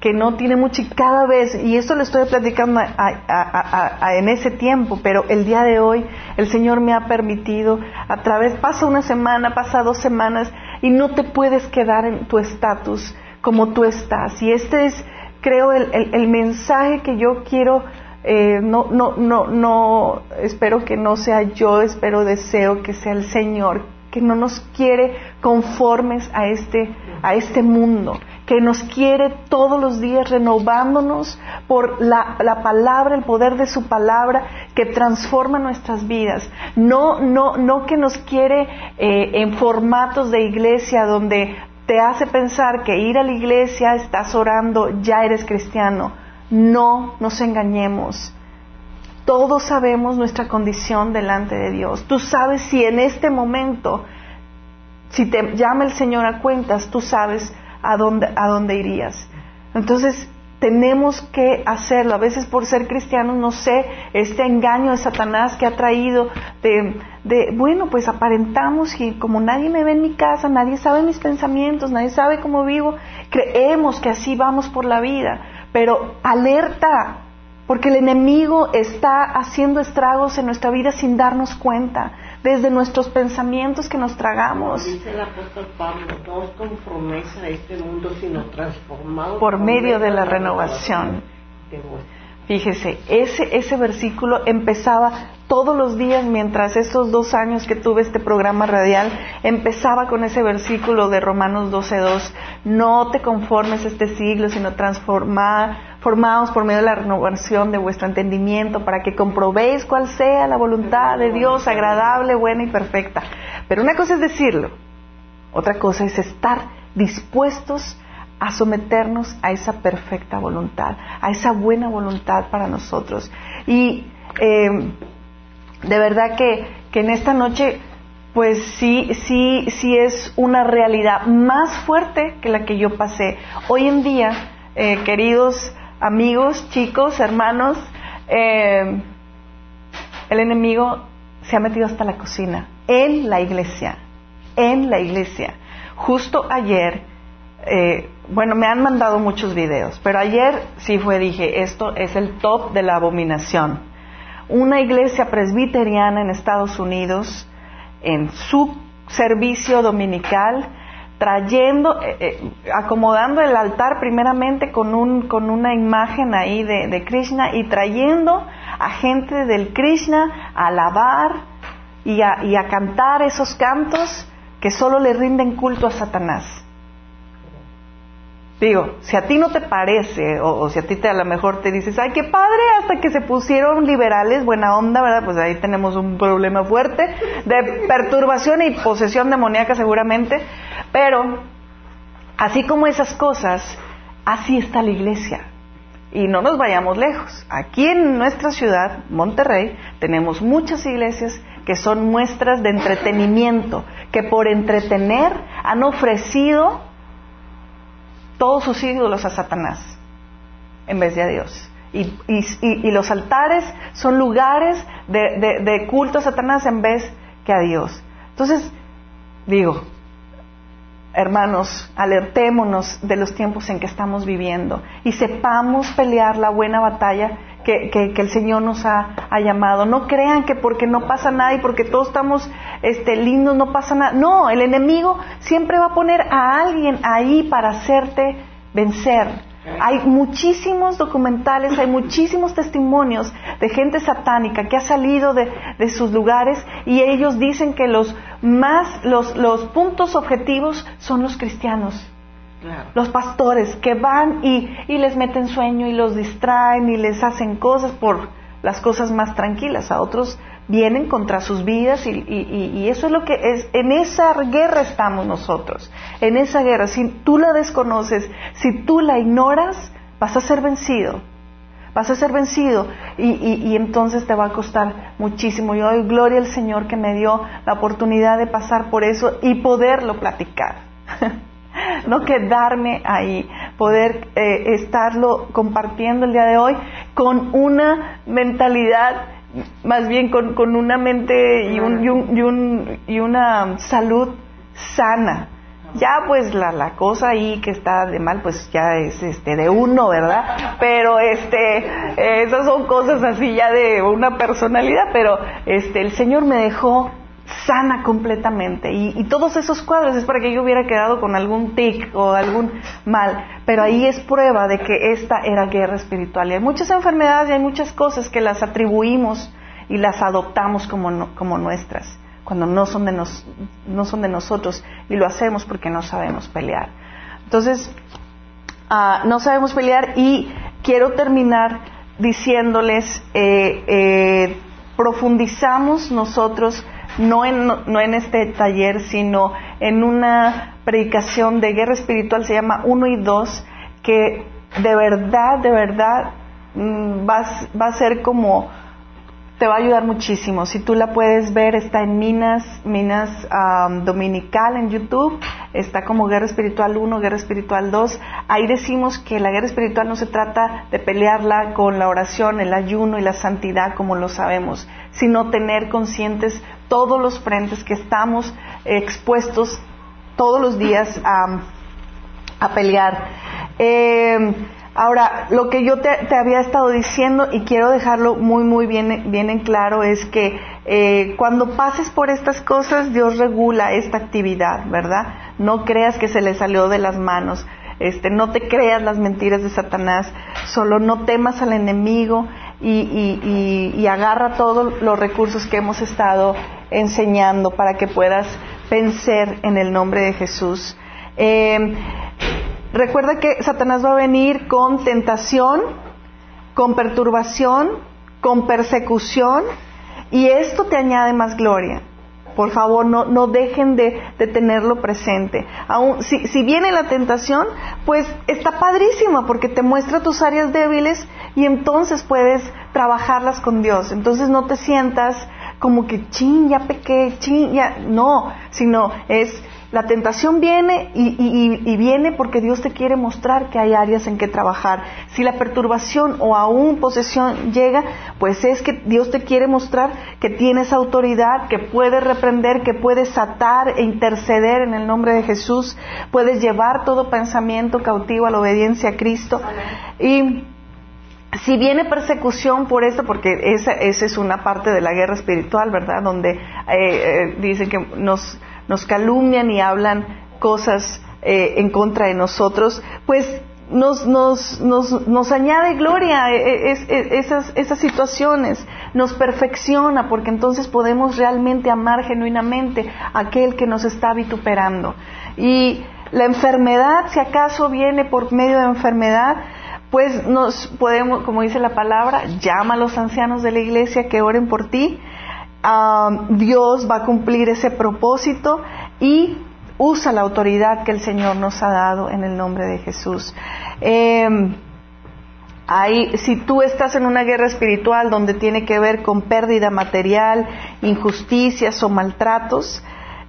que no tiene mucho y cada vez, y esto le estoy platicando en ese tiempo, pero el día de hoy el Señor me ha permitido, a través, pasa una semana, pasa dos semanas, y no te puedes quedar en tu estatus como tú estás. Y este es, creo, el, el mensaje que yo quiero eh, no, no, no, no, espero que no sea yo, espero, deseo que sea el Señor, que no nos quiere conformes a este, a este mundo, que nos quiere todos los días renovándonos por la, la, palabra, el poder de su palabra que transforma nuestras vidas. No, no, no que nos quiere eh, en formatos de iglesia donde te hace pensar que ir a la iglesia, estás orando, ya eres cristiano no nos engañemos. Todos sabemos nuestra condición delante de Dios. Tú sabes si en este momento, si te llama el Señor a cuentas, tú sabes a dónde, a dónde irías. Entonces, tenemos que hacerlo. A veces por ser cristianos, no sé, este engaño de Satanás que ha traído de, de, bueno, pues aparentamos y como nadie me ve en mi casa, nadie sabe mis pensamientos, nadie sabe cómo vivo, creemos que así vamos por la vida pero alerta, porque el enemigo está haciendo estragos en nuestra vida sin darnos cuenta, desde nuestros pensamientos que nos tragamos. Dice el apóstol Pablo, no os conforméis a este mundo, sino transformados por, medio de la renovación. Fíjese, ese, ese versículo empezaba todos los días mientras estos dos años que tuve este programa radial, empezaba con ese versículo de Romanos 12.2, no te conformes a este siglo, sino transformados por medio de la renovación de vuestro entendimiento para que comprobéis cuál sea la voluntad de Dios, agradable, buena y perfecta. Pero una cosa es decirlo, otra cosa es estar dispuestos a someternos a esa perfecta voluntad, a esa buena voluntad para nosotros. Y eh, de verdad que, que en esta noche pues sí, sí, sí es una realidad más fuerte que la que yo pasé. Hoy en día, eh, queridos amigos, chicos, hermanos, eh, el enemigo se ha metido hasta la cocina, en la iglesia, en la iglesia. Justo ayer, eh, bueno, me han mandado muchos videos, pero ayer sí fue, dije, esto es el top de la abominación una iglesia presbiteriana en Estados Unidos, en su servicio dominical, trayendo, eh, eh, acomodando el altar primeramente con, un, con una imagen ahí de, Krishna y trayendo a gente del Krishna a alabar y a, y a cantar esos cantos que solo le rinden culto a Satanás. Digo, si a ti no te parece, o, si a ti te, a lo mejor te dices, ay, qué padre, hasta que se pusieron liberales, buena onda, ¿verdad? Pues ahí tenemos un problema fuerte de perturbación y posesión demoníaca seguramente. Pero, así como esas cosas, así está la iglesia. Y no nos vayamos lejos. Aquí en nuestra ciudad, Monterrey, tenemos muchas iglesias que son muestras de entretenimiento, que por entretener han ofrecido todos sus ídolos a Satanás en vez de a Dios. Y, los altares son lugares de, de culto a Satanás en vez que a Dios. Entonces, digo, hermanos, alertémonos de los tiempos en que estamos viviendo y sepamos pelear la buena batalla que, el Señor nos ha, llamado. No crean que porque no pasa nada y porque todos estamos este, lindos no pasa nada. No, el enemigo siempre va a poner a alguien ahí para hacerte vencer. Hay muchísimos documentales, hay muchísimos testimonios de gente satánica que ha salido de, sus lugares y ellos dicen que los más, los, los puntos objetivos son los cristianos. Los pastores que van y, y, les meten sueño y los distraen y les hacen cosas por las cosas más tranquilas. A otros vienen contra sus vidas y, y, eso es lo que es. En esa guerra estamos nosotros. En esa guerra. Si tú la desconoces, si tú la ignoras, vas a ser vencido. Vas a ser vencido y, entonces te va a costar muchísimo. Yo doy gloria al Señor que me dio la oportunidad de pasar por eso y poderlo platicar. no quedarme ahí, poder eh, estarlo compartiendo el día de hoy con una mentalidad, más bien con, con una mente y, un, y, un, y, una salud sana. Ya pues la, la cosa ahí que está de mal pues ya es este de uno, ¿verdad? Pero este esas son cosas así ya de una personalidad, pero este el Señor me dejó sana completamente. Y, todos esos cuadros es para que yo hubiera quedado con algún tic o algún mal. Pero ahí es prueba de que esta era guerra espiritual. Y hay muchas enfermedades y hay muchas cosas que las atribuimos y las adoptamos como, como nuestras, cuando no son, de nos, no son de nosotros. Y lo hacemos porque no sabemos pelear. Entonces, ah, no sabemos pelear y quiero terminar diciéndoles, eh, eh, profundizamos nosotros no en, no en este taller, sino en una predicación de guerra espiritual, se llama 1 y 2, que de verdad, de verdad mm, va, va a ser como te va a ayudar muchísimo. Si tú la puedes ver, está en Minas, Minas Dominical en YouTube, está como Guerra Espiritual 1, Guerra Espiritual 2. Ahí decimos que la guerra espiritual no se trata de pelearla con la oración, el ayuno y la santidad, como lo sabemos, sino tener conscientes todos los frentes que estamos expuestos todos los días a, pelear. Eh, ahora, lo que yo te, había estado diciendo y quiero dejarlo muy, muy bien, bien en claro es que eh, cuando pases por estas cosas, Dios regula esta actividad, ¿verdad? No creas que se le salió de las manos. Este, no te creas las mentiras de Satanás, solo no temas al enemigo y, agarra todos los recursos que hemos estado enseñando para que puedas vencer en el nombre de Jesús. Eh, recuerda que Satanás va a venir con tentación, con perturbación, con persecución y esto te añade más gloria. Por favor, no, no dejen de, tenerlo presente. Aún, si, si viene la tentación, pues está padrísima porque te muestra tus áreas débiles y entonces puedes trabajarlas con Dios. Entonces no te sientas como que, chin, ya pequé, chin, ya. No, sino es la tentación viene y, viene porque Dios te quiere mostrar que hay áreas en que trabajar. Si la perturbación o aún posesión llega, pues es que Dios te quiere mostrar que tienes autoridad, que puedes reprender, que puedes atar e interceder en el nombre de Jesús, puedes llevar todo pensamiento cautivo a la obediencia a Cristo. Y si viene persecución por esto, porque esa, es una parte de la guerra espiritual, ¿verdad? Donde eh, eh, dicen que nos nos calumnian y hablan cosas eh, en contra de nosotros, pues nos, nos, nos, nos añade gloria e, e, e, esas, esas situaciones, nos perfecciona porque entonces podemos realmente amar genuinamente a aquel que nos está vituperando. Y la enfermedad, si acaso viene por medio de enfermedad, pues nos podemos, como dice la palabra, llama a los ancianos de la iglesia que oren por ti Dios va a cumplir ese propósito y usa la autoridad que el Señor nos ha dado en el nombre de Jesús. Em, Hay, si tú estás en una guerra espiritual donde tiene que ver con pérdida material, injusticias o maltratos,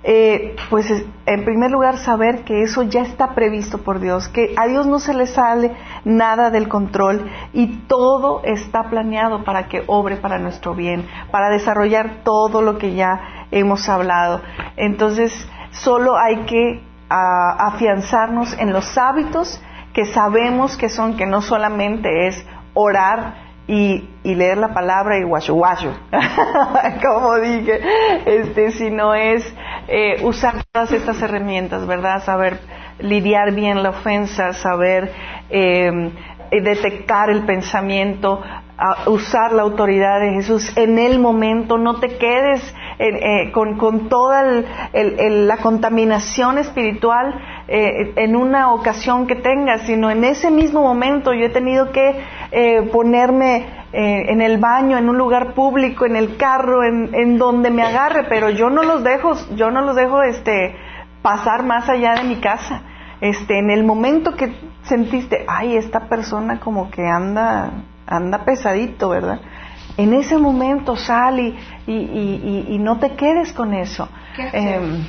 eh, pues en primer lugar saber que eso ya está previsto por Dios, que a Dios no se le sale nada del control y todo está planeado para que obre para nuestro bien, para desarrollar todo lo que ya hemos hablado. Entonces, solo hay que ah, afianzarnos en los hábitos que sabemos que son, que no solamente es orar y, leer la palabra y guacho guacho, como dije, este, sino es eh, usar todas estas herramientas, ¿verdad? Saber lidiar bien la ofensa, saber eh, detectar el pensamiento, usar la autoridad de Jesús en el momento, no te quedes eh, con, con, toda la contaminación espiritual eh, en una ocasión que tengas, sino en ese mismo momento yo he tenido que eh, ponerme en el baño, en un lugar público, en el carro, en, en, donde me agarre, pero yo no los dejo, yo no los dejo este, pasar más allá de mi casa. Este, en el momento que sentiste, ay, esta persona como que anda, anda pesadito, ¿verdad? En ese momento sal y, y, no te quedes con eso. ¿Qué? Em,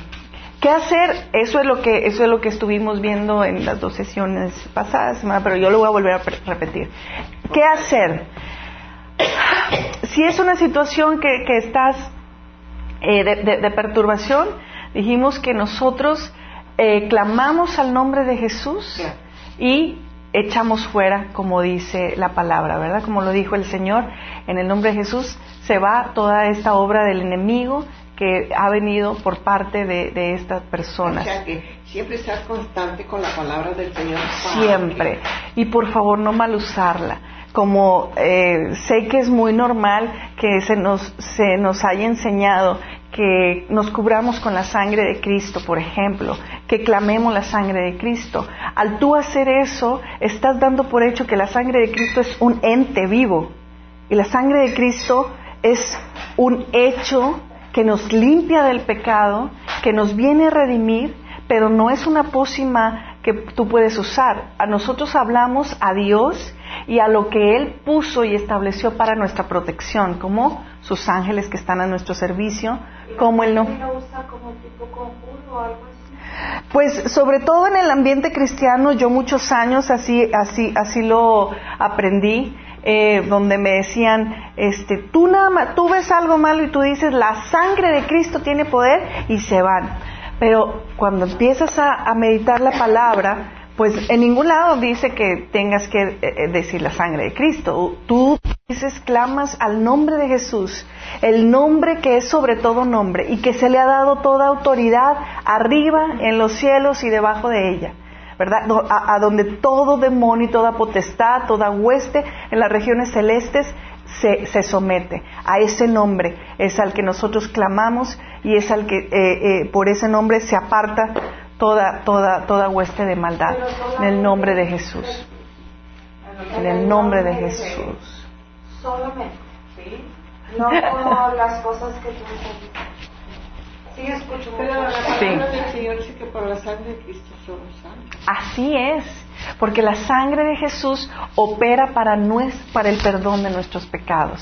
¿Qué hacer? Eso es lo que eso es lo que estuvimos viendo en las dos sesiones pasadas, pero yo lo voy a volver a repetir. ¿Qué hacer? Si es una situación que, que estás eh, de, perturbación, dijimos que nosotros eh, clamamos al nombre de Jesús y echamos fuera, como dice la palabra, ¿verdad? Como lo dijo el Señor, en el nombre de Jesús se va toda esta obra del enemigo que ha venido por parte de, estas personas. O sea que siempre estar constante con la palabra del Señor. Siempre. Y por favor no mal usarla. Como eh, sé que es muy normal que se nos, se nos haya enseñado que nos cubramos con la sangre de Cristo, por ejemplo, que clamemos la sangre de Cristo. Al tú hacer eso, estás dando por hecho que la sangre de Cristo es un ente vivo. Y la sangre de Cristo es un hecho que nos limpia del pecado, que nos viene a redimir, pero no es una pócima que tú puedes usar. A nosotros hablamos a Dios y a lo que Él puso y estableció para nuestra protección, como sus ángeles que están a nuestro servicio, como Él no. Pues sobre todo en el ambiente cristiano, yo muchos años así, así, así lo aprendí. Eh, donde me decían, este, tú nada tú ves algo malo y tú dices, la sangre de Cristo tiene poder y se van. Pero cuando empiezas a, meditar la palabra, pues en ningún lado dice que tengas que eh, eh, decir la sangre de Cristo. Tú dices, clamas al nombre de Jesús, el nombre que es sobre todo nombre y que se le ha dado toda autoridad arriba en los cielos y debajo de ella. ¿Verdad? A, donde todo demonio y toda potestad, toda hueste en las regiones celestes se, se, somete. A ese nombre es al que nosotros clamamos y es al que eh, eh, por ese nombre se aparta toda, toda, toda hueste de maldad. En el nombre de Jesús. En el nombre de Jesús. Solamente, ¿sí? No como las cosas que tú Sí, escucho Pero la palabra del Señor dice que por la sangre de Cristo. Así es, porque la sangre de Jesús opera para, para el perdón de nuestros pecados,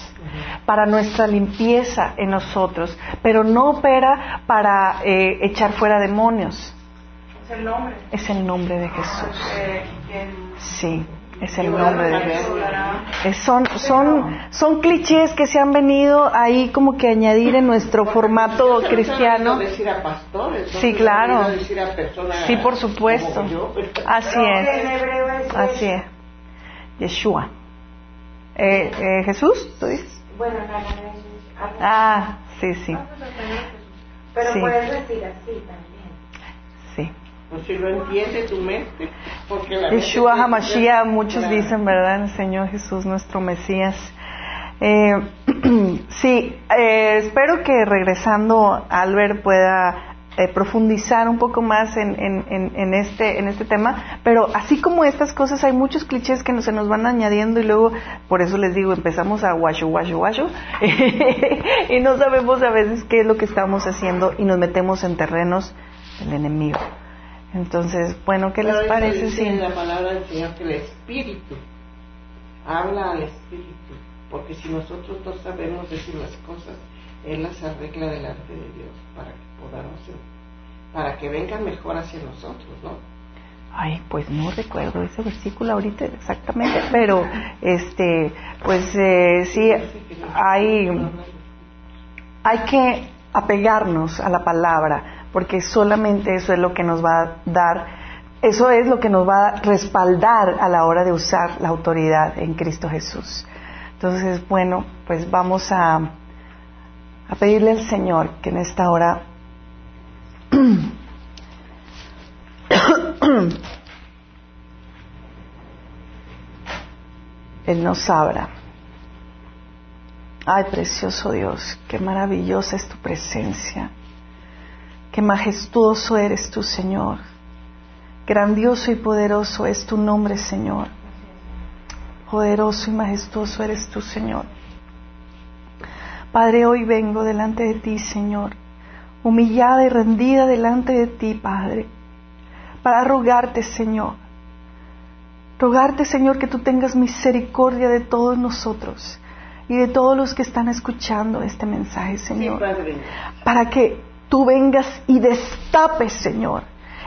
para nuestra limpieza en nosotros, pero no opera para eh, echar fuera demonios. Es el nombre. Es el nombre de Jesús. Eh, sí. Es el nombre de Jesús. son, son, son clichés que se han venido ahí como que añadir en nuestro formato cristiano. decir a pastores, sí, claro. sí, por supuesto. Así es. Así es. Yeshua. Eh, eh, ¿Jesús? ¿Tú dices? Bueno. Ah, sí, sí. Pero puedes decir así también. Pues si lo entiende tu mente, porque la Yeshua HaMashiach, muchos dicen, ¿verdad? El Señor Jesús, nuestro Mesías. Eh, sí, eh, espero que regresando Albert pueda eh, profundizar un poco más en, en, en, este, en este tema, pero así como estas cosas hay muchos clichés que se nos van añadiendo y luego, por eso les digo, empezamos a guacho, guacho, guacho y no sabemos a veces qué es lo que estamos haciendo y nos metemos en terrenos del enemigo. Entonces, bueno, ¿qué les parece si la palabra del Señor que el espíritu habla al Espíritu, porque si nosotros no sabemos decir las cosas, Él las arregla delante de Dios para que podamos, para que vengan mejor hacia nosotros, ¿no? Ay, pues no recuerdo ese versículo ahorita exactamente, pero este, pues eh, sí, hay, hay que apegarnos a la palabra, porque solamente eso es lo que nos va a dar, eso es lo que nos va a respaldar a la hora de usar la autoridad en Cristo Jesús. Entonces, bueno, pues vamos a, a pedirle al Señor que en esta hora Él nos abra. Ay, precioso Dios, qué maravillosa es tu presencia. Qué majestuoso eres tú, Señor. Grandioso y poderoso es tu nombre, Señor. Poderoso y majestuoso eres tú, Señor. Padre, hoy vengo delante de ti, Señor, humillada y rendida delante de ti, Padre, para rogarte, Señor. Rogarte, Señor, que tú tengas misericordia de todos nosotros y de todos los que están escuchando este mensaje, Señor. para que tú vengas y destapes, Señor,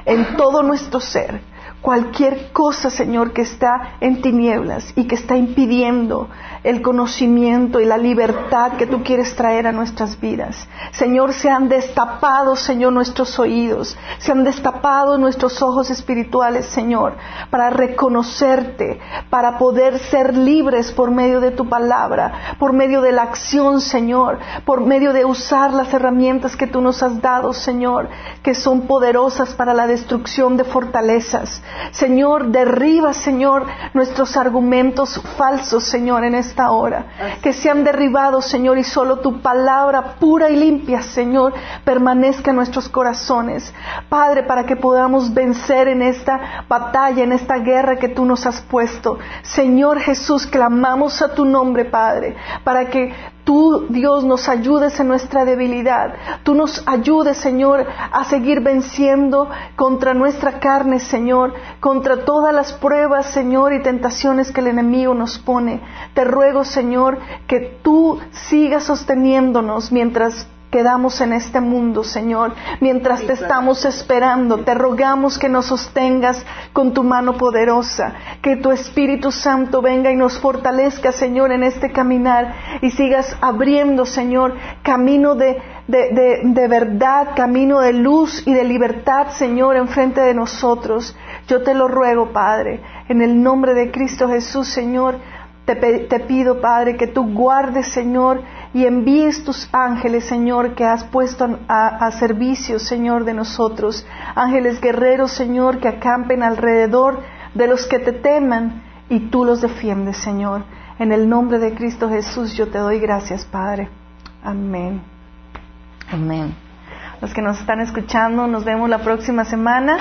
en todo nuestro ser cualquier cosa, Señor, que está en tinieblas y que está impidiendo el conocimiento y la libertad que tú quieres traer a nuestras vidas. Señor, se han destapado, Señor, nuestros oídos, se han destapado nuestros ojos espirituales, Señor, para reconocerte, para poder ser libres por medio de tu palabra, por medio de la acción, Señor, por medio de usar las herramientas que tú nos has dado, Señor, que son poderosas para la destrucción de fortalezas. Señor, derriba, Señor, nuestros argumentos falsos, Señor, en esta hora. Que sean derribados, Señor, y solo tu palabra pura y limpia, Señor, permanezca en nuestros corazones. Padre, para que podamos vencer en esta batalla, en esta guerra que tú nos has puesto. Señor Jesús, clamamos a tu nombre, Padre, para que Tú, Dios, nos ayudes en nuestra debilidad. Tú nos ayudes, Señor, a seguir venciendo contra nuestra carne, Señor, contra todas las pruebas, Señor, y tentaciones que el enemigo nos pone. Te ruego, Señor, que tú sigas sosteniéndonos mientras quedamos en este mundo, Señor, mientras te estamos esperando. Te rogamos que nos sostengas con tu mano poderosa, que tu Espíritu Santo venga y nos fortalezca, Señor, en este caminar y sigas abriendo, Señor, camino de, de, de, verdad, camino de luz y de libertad, Señor, enfrente de nosotros. Yo te lo ruego, Padre, en el nombre de Cristo Jesús, Señor. Te, te pido, Padre, que tú guardes, Señor, y envíes tus ángeles, Señor, que has puesto a, servicio, Señor, de nosotros. Ángeles guerreros, Señor, que acampen alrededor de los que te teman y tú los defiendes, Señor. En el nombre de Cristo Jesús yo te doy gracias, Padre. Amén. Amén. Los que nos están escuchando, nos vemos la próxima semana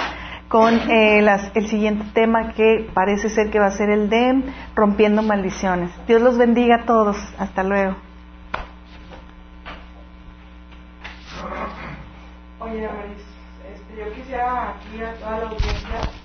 con eh, el siguiente tema que parece ser que va a ser el de rompiendo maldiciones. Dios los bendiga a todos. Hasta luego. Oye, Maris, este, yo quisiera aquí a toda la audiencia